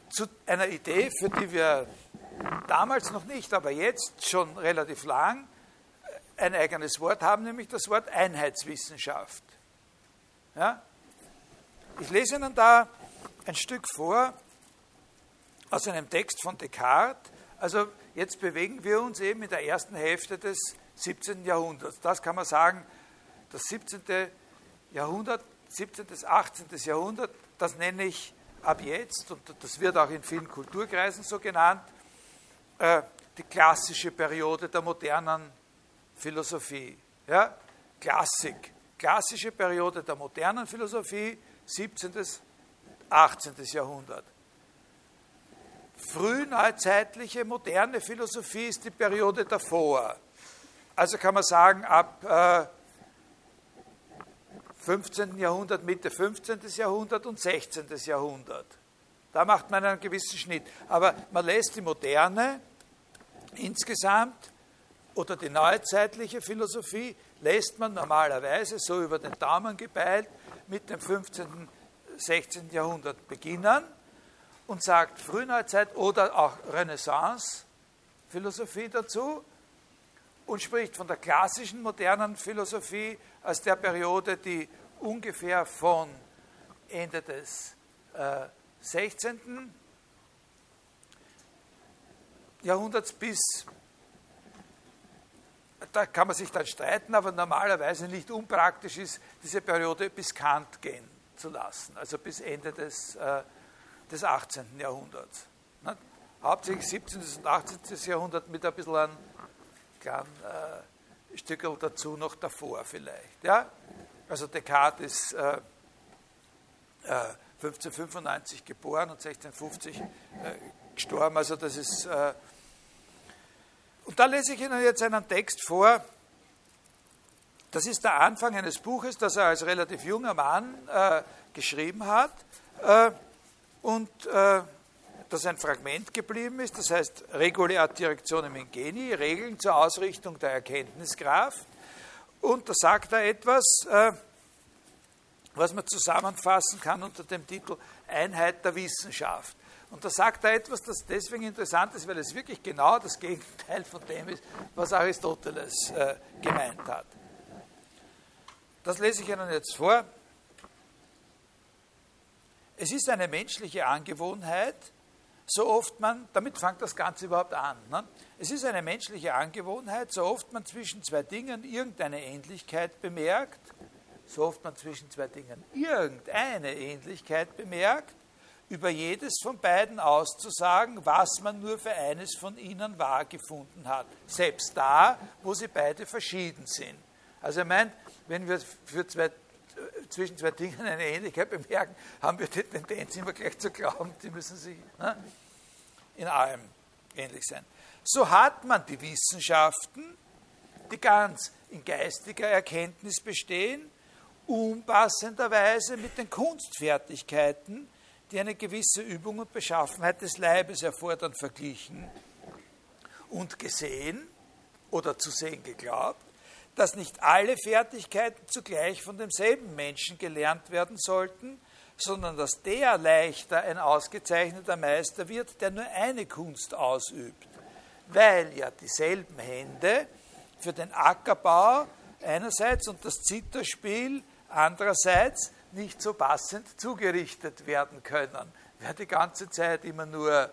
zu einer Idee, für die wir damals noch nicht, aber jetzt schon relativ lang ein eigenes Wort haben, nämlich das Wort Einheitswissenschaft. Ja? Ich lese Ihnen da ein Stück vor aus einem Text von Descartes. Also jetzt bewegen wir uns eben in der ersten Hälfte des 17. Jahrhunderts. Das kann man sagen, das 17. Jahrhundert, 17. bis 18. Jahrhundert das nenne ich ab jetzt, und das wird auch in vielen Kulturkreisen so genannt, äh, die klassische Periode der modernen Philosophie. Ja? Klassik, klassische Periode der modernen Philosophie, 17. bis 18. Jahrhundert. Frühneuzeitliche moderne Philosophie ist die Periode davor. Also kann man sagen, ab äh, 15. Jahrhundert, Mitte 15. Jahrhundert und 16. Jahrhundert. Da macht man einen gewissen Schnitt. Aber man lässt die moderne insgesamt oder die neuzeitliche Philosophie lässt man normalerweise so über den Daumen gepeilt mit dem 15., 16. Jahrhundert beginnen und sagt Frühneuzeit oder auch Renaissance-Philosophie dazu und spricht von der klassischen modernen Philosophie als der Periode, die ungefähr von Ende des äh, 16. Jahrhunderts bis, da kann man sich dann streiten, aber normalerweise nicht unpraktisch ist, diese Periode bis Kant gehen zu lassen, also bis Ende des, äh, des 18. Jahrhunderts. Ne? Hauptsächlich 17. und 18. Jahrhundert mit ein bisschen einem kleinen äh, Stückel dazu noch davor vielleicht. Ja? Also Descartes ist äh, äh, 1595 geboren und 1650 äh, gestorben. Also das ist. Äh, und da lese ich Ihnen jetzt einen Text vor. Das ist der Anfang eines Buches, das er als relativ junger Mann äh, geschrieben hat äh, und das ein Fragment geblieben ist. Das heißt Regule ad directionem ingeni, Regeln zur Ausrichtung der Erkenntniskraft. Und da sagt er etwas, äh, was man zusammenfassen kann unter dem Titel Einheit der Wissenschaft. Und da sagt er etwas, das deswegen interessant ist, weil es wirklich genau das Gegenteil von dem ist, was Aristoteles äh, gemeint hat. Das lese ich Ihnen jetzt vor. Es ist eine menschliche Angewohnheit, so oft man, damit fängt das Ganze überhaupt an, ne? es ist eine menschliche Angewohnheit, so oft man zwischen zwei Dingen irgendeine Ähnlichkeit bemerkt, so oft man zwischen zwei Dingen irgendeine Ähnlichkeit bemerkt, über jedes von beiden auszusagen, was man nur für eines von ihnen wahr gefunden hat, selbst da, wo sie beide verschieden sind. Also er meint, wenn wir für zwei zwischen zwei Dingen eine Ähnlichkeit bemerken, haben wir die Tendenz immer gleich zu glauben, die müssen sich ne, in allem ähnlich sein. So hat man die Wissenschaften die ganz in geistiger Erkenntnis bestehen, unpassenderweise mit den Kunstfertigkeiten, die eine gewisse Übung und Beschaffenheit des Leibes erfordern, verglichen und gesehen oder zu sehen geglaubt, dass nicht alle Fertigkeiten zugleich von demselben Menschen gelernt werden sollten, sondern dass der leichter ein ausgezeichneter Meister wird, der nur eine Kunst ausübt, weil ja dieselben Hände für den Ackerbau einerseits und das Zitterspiel andererseits nicht so passend zugerichtet werden können. Wer die ganze Zeit immer nur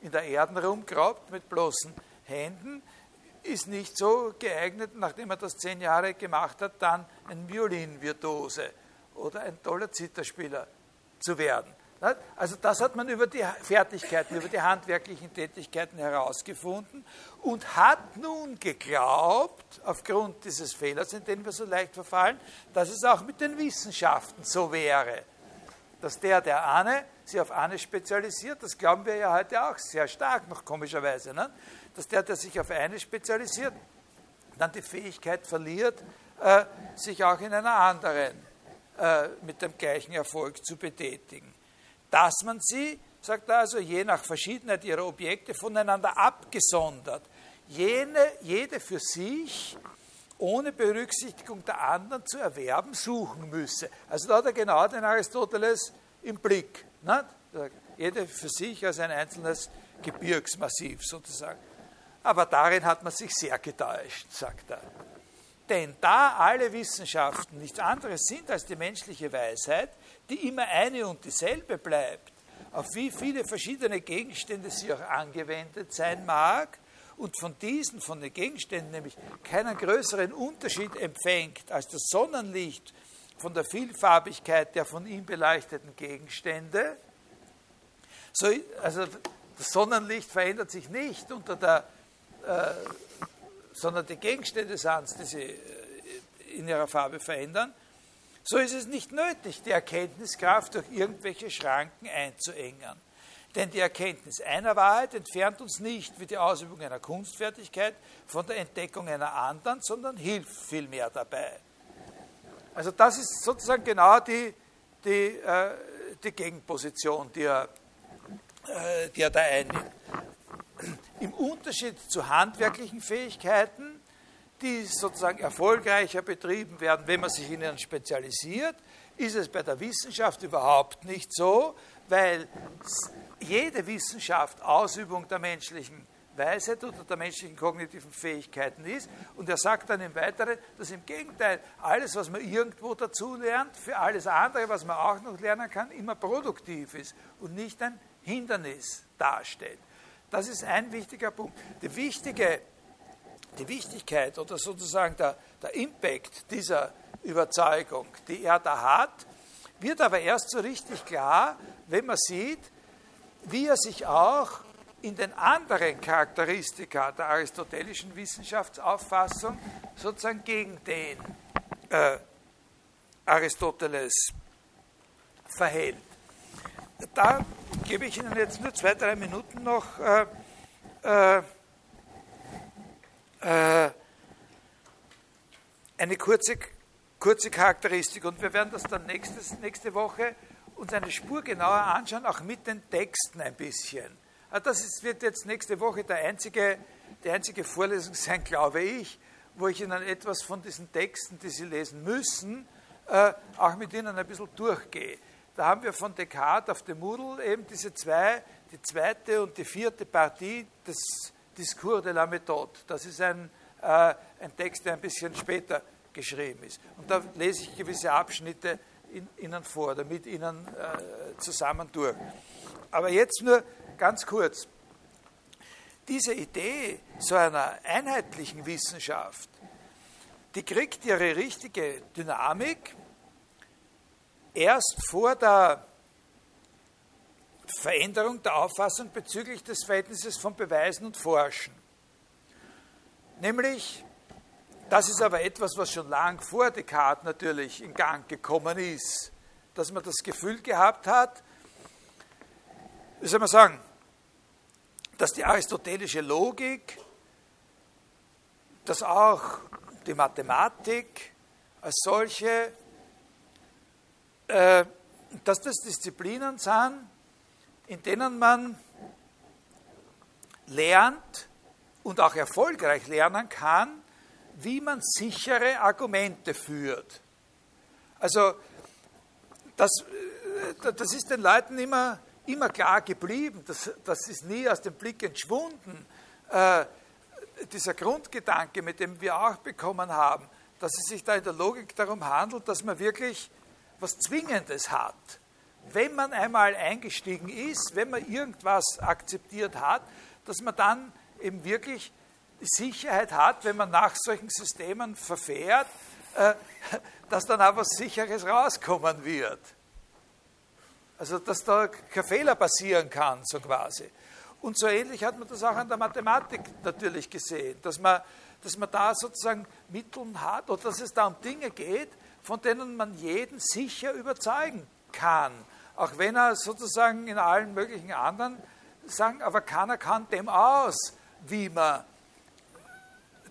in der Erde rumgrabt mit bloßen Händen, ist nicht so geeignet, nachdem er das zehn Jahre gemacht hat, dann ein Violinvirtuose oder ein toller Zitterspieler zu werden. Also das hat man über die Fertigkeiten, über die handwerklichen Tätigkeiten herausgefunden und hat nun geglaubt, aufgrund dieses Fehlers, in den wir so leicht verfallen, dass es auch mit den Wissenschaften so wäre. Dass der, der Ahne, sich auf eine spezialisiert, das glauben wir ja heute auch sehr stark, noch komischerweise, ne? dass der, der sich auf eine spezialisiert, dann die Fähigkeit verliert, äh, sich auch in einer anderen äh, mit dem gleichen Erfolg zu betätigen. Dass man sie, sagt er also, je nach Verschiedenheit ihrer Objekte voneinander abgesondert, jene, jede für sich ohne Berücksichtigung der anderen zu erwerben suchen müsse. Also da hat er genau den Aristoteles im Blick. Jede für sich als ein einzelnes Gebirgsmassiv sozusagen. Aber darin hat man sich sehr getäuscht, sagt er. Denn da alle Wissenschaften nichts anderes sind als die menschliche Weisheit, die immer eine und dieselbe bleibt, auf wie viele verschiedene Gegenstände sie auch angewendet sein mag, und von diesen, von den Gegenständen nämlich keinen größeren Unterschied empfängt als das Sonnenlicht von der Vielfarbigkeit der von ihm beleuchteten Gegenstände. So, also das Sonnenlicht verändert sich nicht unter der äh, sondern die Gegenstände sind die sich äh, in ihrer Farbe verändern, so ist es nicht nötig, die Erkenntniskraft durch irgendwelche Schranken einzuengen. Denn die Erkenntnis einer Wahrheit entfernt uns nicht wie die Ausübung einer Kunstfertigkeit von der Entdeckung einer anderen, sondern hilft vielmehr dabei. Also das ist sozusagen genau die, die, äh, die Gegenposition, die er, äh, die er da einnimmt im Unterschied zu handwerklichen Fähigkeiten, die sozusagen erfolgreicher betrieben werden, wenn man sich ihnen spezialisiert, ist es bei der Wissenschaft überhaupt nicht so, weil jede Wissenschaft Ausübung der menschlichen Weisheit oder der menschlichen kognitiven Fähigkeiten ist. Und er sagt dann im Weiteren, dass im Gegenteil alles, was man irgendwo dazu lernt, für alles andere, was man auch noch lernen kann, immer produktiv ist und nicht ein Hindernis darstellt. Das ist ein wichtiger Punkt. Die, wichtige, die Wichtigkeit oder sozusagen der, der Impact dieser Überzeugung, die er da hat, wird aber erst so richtig klar, wenn man sieht, wie er sich auch in den anderen Charakteristika der aristotelischen Wissenschaftsauffassung sozusagen gegen den äh, Aristoteles verhält. Da gebe ich Ihnen jetzt nur zwei, drei Minuten noch äh, äh, eine kurze, kurze Charakteristik. Und wir werden das dann nächstes, nächste Woche uns eine Spur genauer anschauen, auch mit den Texten ein bisschen. Also das ist, wird jetzt nächste Woche der einzige, die einzige Vorlesung sein, glaube ich, wo ich Ihnen etwas von diesen Texten, die Sie lesen müssen, äh, auch mit Ihnen ein bisschen durchgehe. Da haben wir von Descartes auf dem Moodle eben diese zwei, die zweite und die vierte Partie des Discours de la Méthode. Das ist ein, äh, ein Text, der ein bisschen später geschrieben ist. Und da lese ich gewisse Abschnitte in, Ihnen vor, oder mit Ihnen äh, zusammen durch. Aber jetzt nur ganz kurz. Diese Idee so einer einheitlichen Wissenschaft, die kriegt ihre richtige Dynamik, erst vor der Veränderung der Auffassung bezüglich des Verhältnisses von Beweisen und Forschen. Nämlich, das ist aber etwas, was schon lang vor Descartes natürlich in Gang gekommen ist, dass man das Gefühl gehabt hat, wie soll man sagen, dass die aristotelische Logik dass auch die Mathematik als solche, äh, dass das Disziplinen sind, in denen man lernt und auch erfolgreich lernen kann, wie man sichere Argumente führt. Also das, äh, das ist den Leuten immer, immer klar geblieben, das, das ist nie aus dem Blick entschwunden. Äh, dieser Grundgedanke, mit dem wir auch bekommen haben, dass es sich da in der Logik darum handelt, dass man wirklich was Zwingendes hat. Wenn man einmal eingestiegen ist, wenn man irgendwas akzeptiert hat, dass man dann eben wirklich Sicherheit hat, wenn man nach solchen Systemen verfährt, äh, *laughs* dass dann auch was Sicheres rauskommen wird. Also, dass da kein Fehler passieren kann, so quasi. Und so ähnlich hat man das auch an der Mathematik natürlich gesehen, dass man, dass man da sozusagen Mittel hat oder dass es da um Dinge geht, von denen man jeden sicher überzeugen kann. Auch wenn er sozusagen in allen möglichen anderen sagen, aber keiner kann dem aus, wie man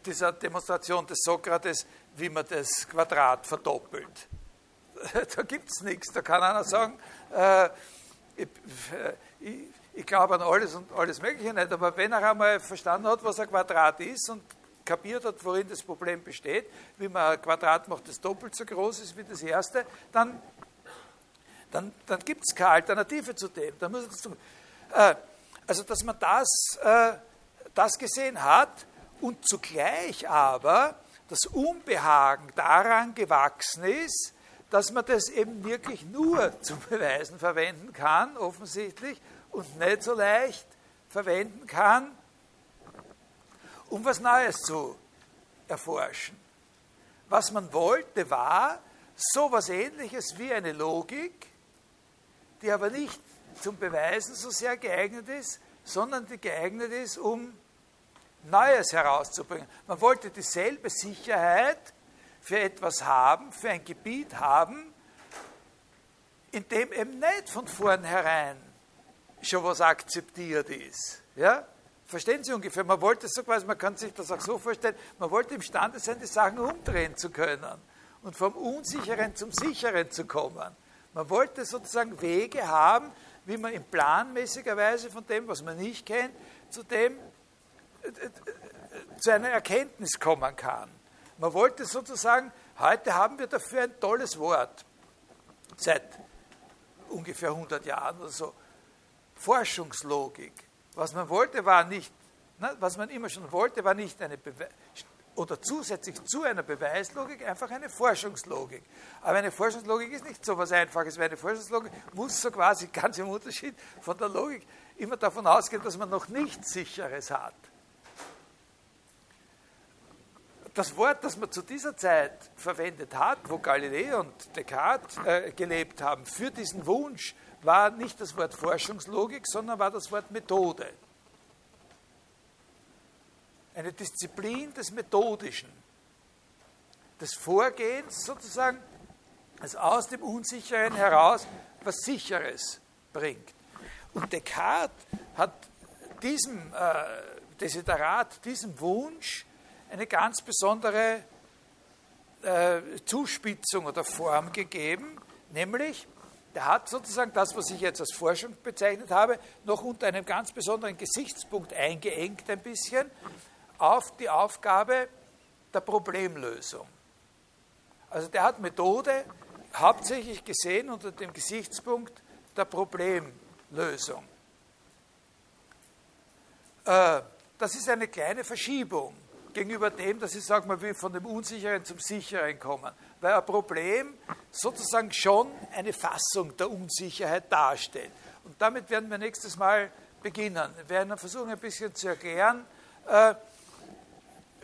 dieser Demonstration des Sokrates, wie man das Quadrat verdoppelt. *laughs* Da gibt es nichts. Da kann einer sagen, äh, ich, äh, ich, ich glaube an alles und alles Mögliche nicht, aber wenn er einmal verstanden hat, was ein Quadrat ist und kapiert hat, worin das Problem besteht, wie man ein Quadrat macht, das doppelt so groß ist wie das erste, dann, dann, dann gibt es keine Alternative zu dem. Dann muss tun. Äh, also, dass man das, äh, das gesehen hat und zugleich aber das Unbehagen daran gewachsen ist, dass man das eben wirklich nur *laughs* zum Beweisen verwenden kann, offensichtlich, und nicht so leicht verwenden kann, um was Neues zu erforschen. Was man wollte, war so etwas Ähnliches wie eine Logik, die aber nicht zum Beweisen so sehr geeignet ist, sondern die geeignet ist, um Neues herauszubringen. Man wollte dieselbe Sicherheit für etwas haben, für ein Gebiet haben, in dem eben nicht von vornherein schon was akzeptiert ist. Ja? Verstehen Sie ungefähr? Man wollte so quasi, man kann sich das auch so vorstellen, man wollte imstande sein, die Sachen umdrehen zu können und vom Unsicheren zum Sicheren zu kommen. Man wollte sozusagen Wege haben, wie man in planmäßiger Weise von dem, was man nicht kennt, zu dem, äh, äh, zu einer Erkenntnis kommen kann. Man wollte sozusagen, heute haben wir dafür ein tolles Wort, seit ungefähr 100 Jahren oder so, Forschungslogik. Was man wollte, war nicht, ne, was man immer schon wollte, war nicht eine Bewe oder zusätzlich zu einer Beweislogik einfach eine Forschungslogik. Aber eine Forschungslogik ist nicht so etwas Einfaches, weil eine Forschungslogik muss so quasi *laughs* ganz im Unterschied von der Logik immer davon ausgehen, dass man noch nichts Sicheres hat. Das Wort, das man zu dieser Zeit verwendet hat, wo Galilei und Descartes äh, gelebt haben, für diesen Wunsch, war nicht das Wort Forschungslogik, sondern war das Wort Methode. Eine Disziplin des Methodischen, des Vorgehens sozusagen, das aus dem Unsicheren heraus was Sicheres bringt. Und Descartes hat diesem äh, Desiderat, diesem Wunsch eine ganz besondere äh, Zuspitzung oder Form gegeben, nämlich der hat sozusagen das, was ich jetzt als Forschung bezeichnet habe, noch unter einem ganz besonderen Gesichtspunkt eingeengt ein bisschen auf die Aufgabe der Problemlösung. Also der hat Methode hauptsächlich gesehen unter dem Gesichtspunkt der Problemlösung. Äh, das ist eine kleine Verschiebung gegenüber dem, dass ich sage, man will von dem Unsicheren zum Sicheren kommen weil ein Problem sozusagen schon eine Fassung der Unsicherheit darstellt. Und damit werden wir nächstes Mal beginnen. Wir werden versuchen, ein bisschen zu erklären, äh,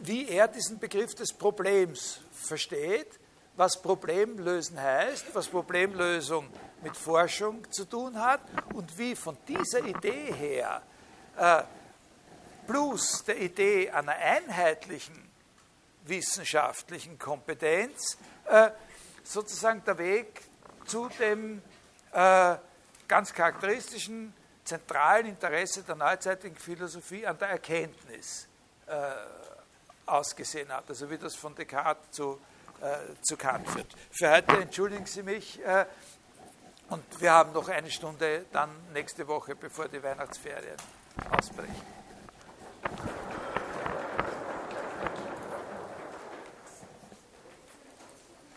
wie er diesen Begriff des Problems versteht, was Problemlösen heißt, was Problemlösung mit Forschung zu tun hat und wie von dieser Idee her äh, plus der Idee einer einheitlichen wissenschaftlichen Kompetenz äh, sozusagen der Weg zu dem äh, ganz charakteristischen zentralen Interesse der neuzeitigen Philosophie an der Erkenntnis äh, ausgesehen hat, also wie das von Descartes zu, äh, zu Kant führt. Für heute entschuldigen Sie mich äh, und wir haben noch eine Stunde dann nächste Woche, bevor die Weihnachtsferien ausbrechen.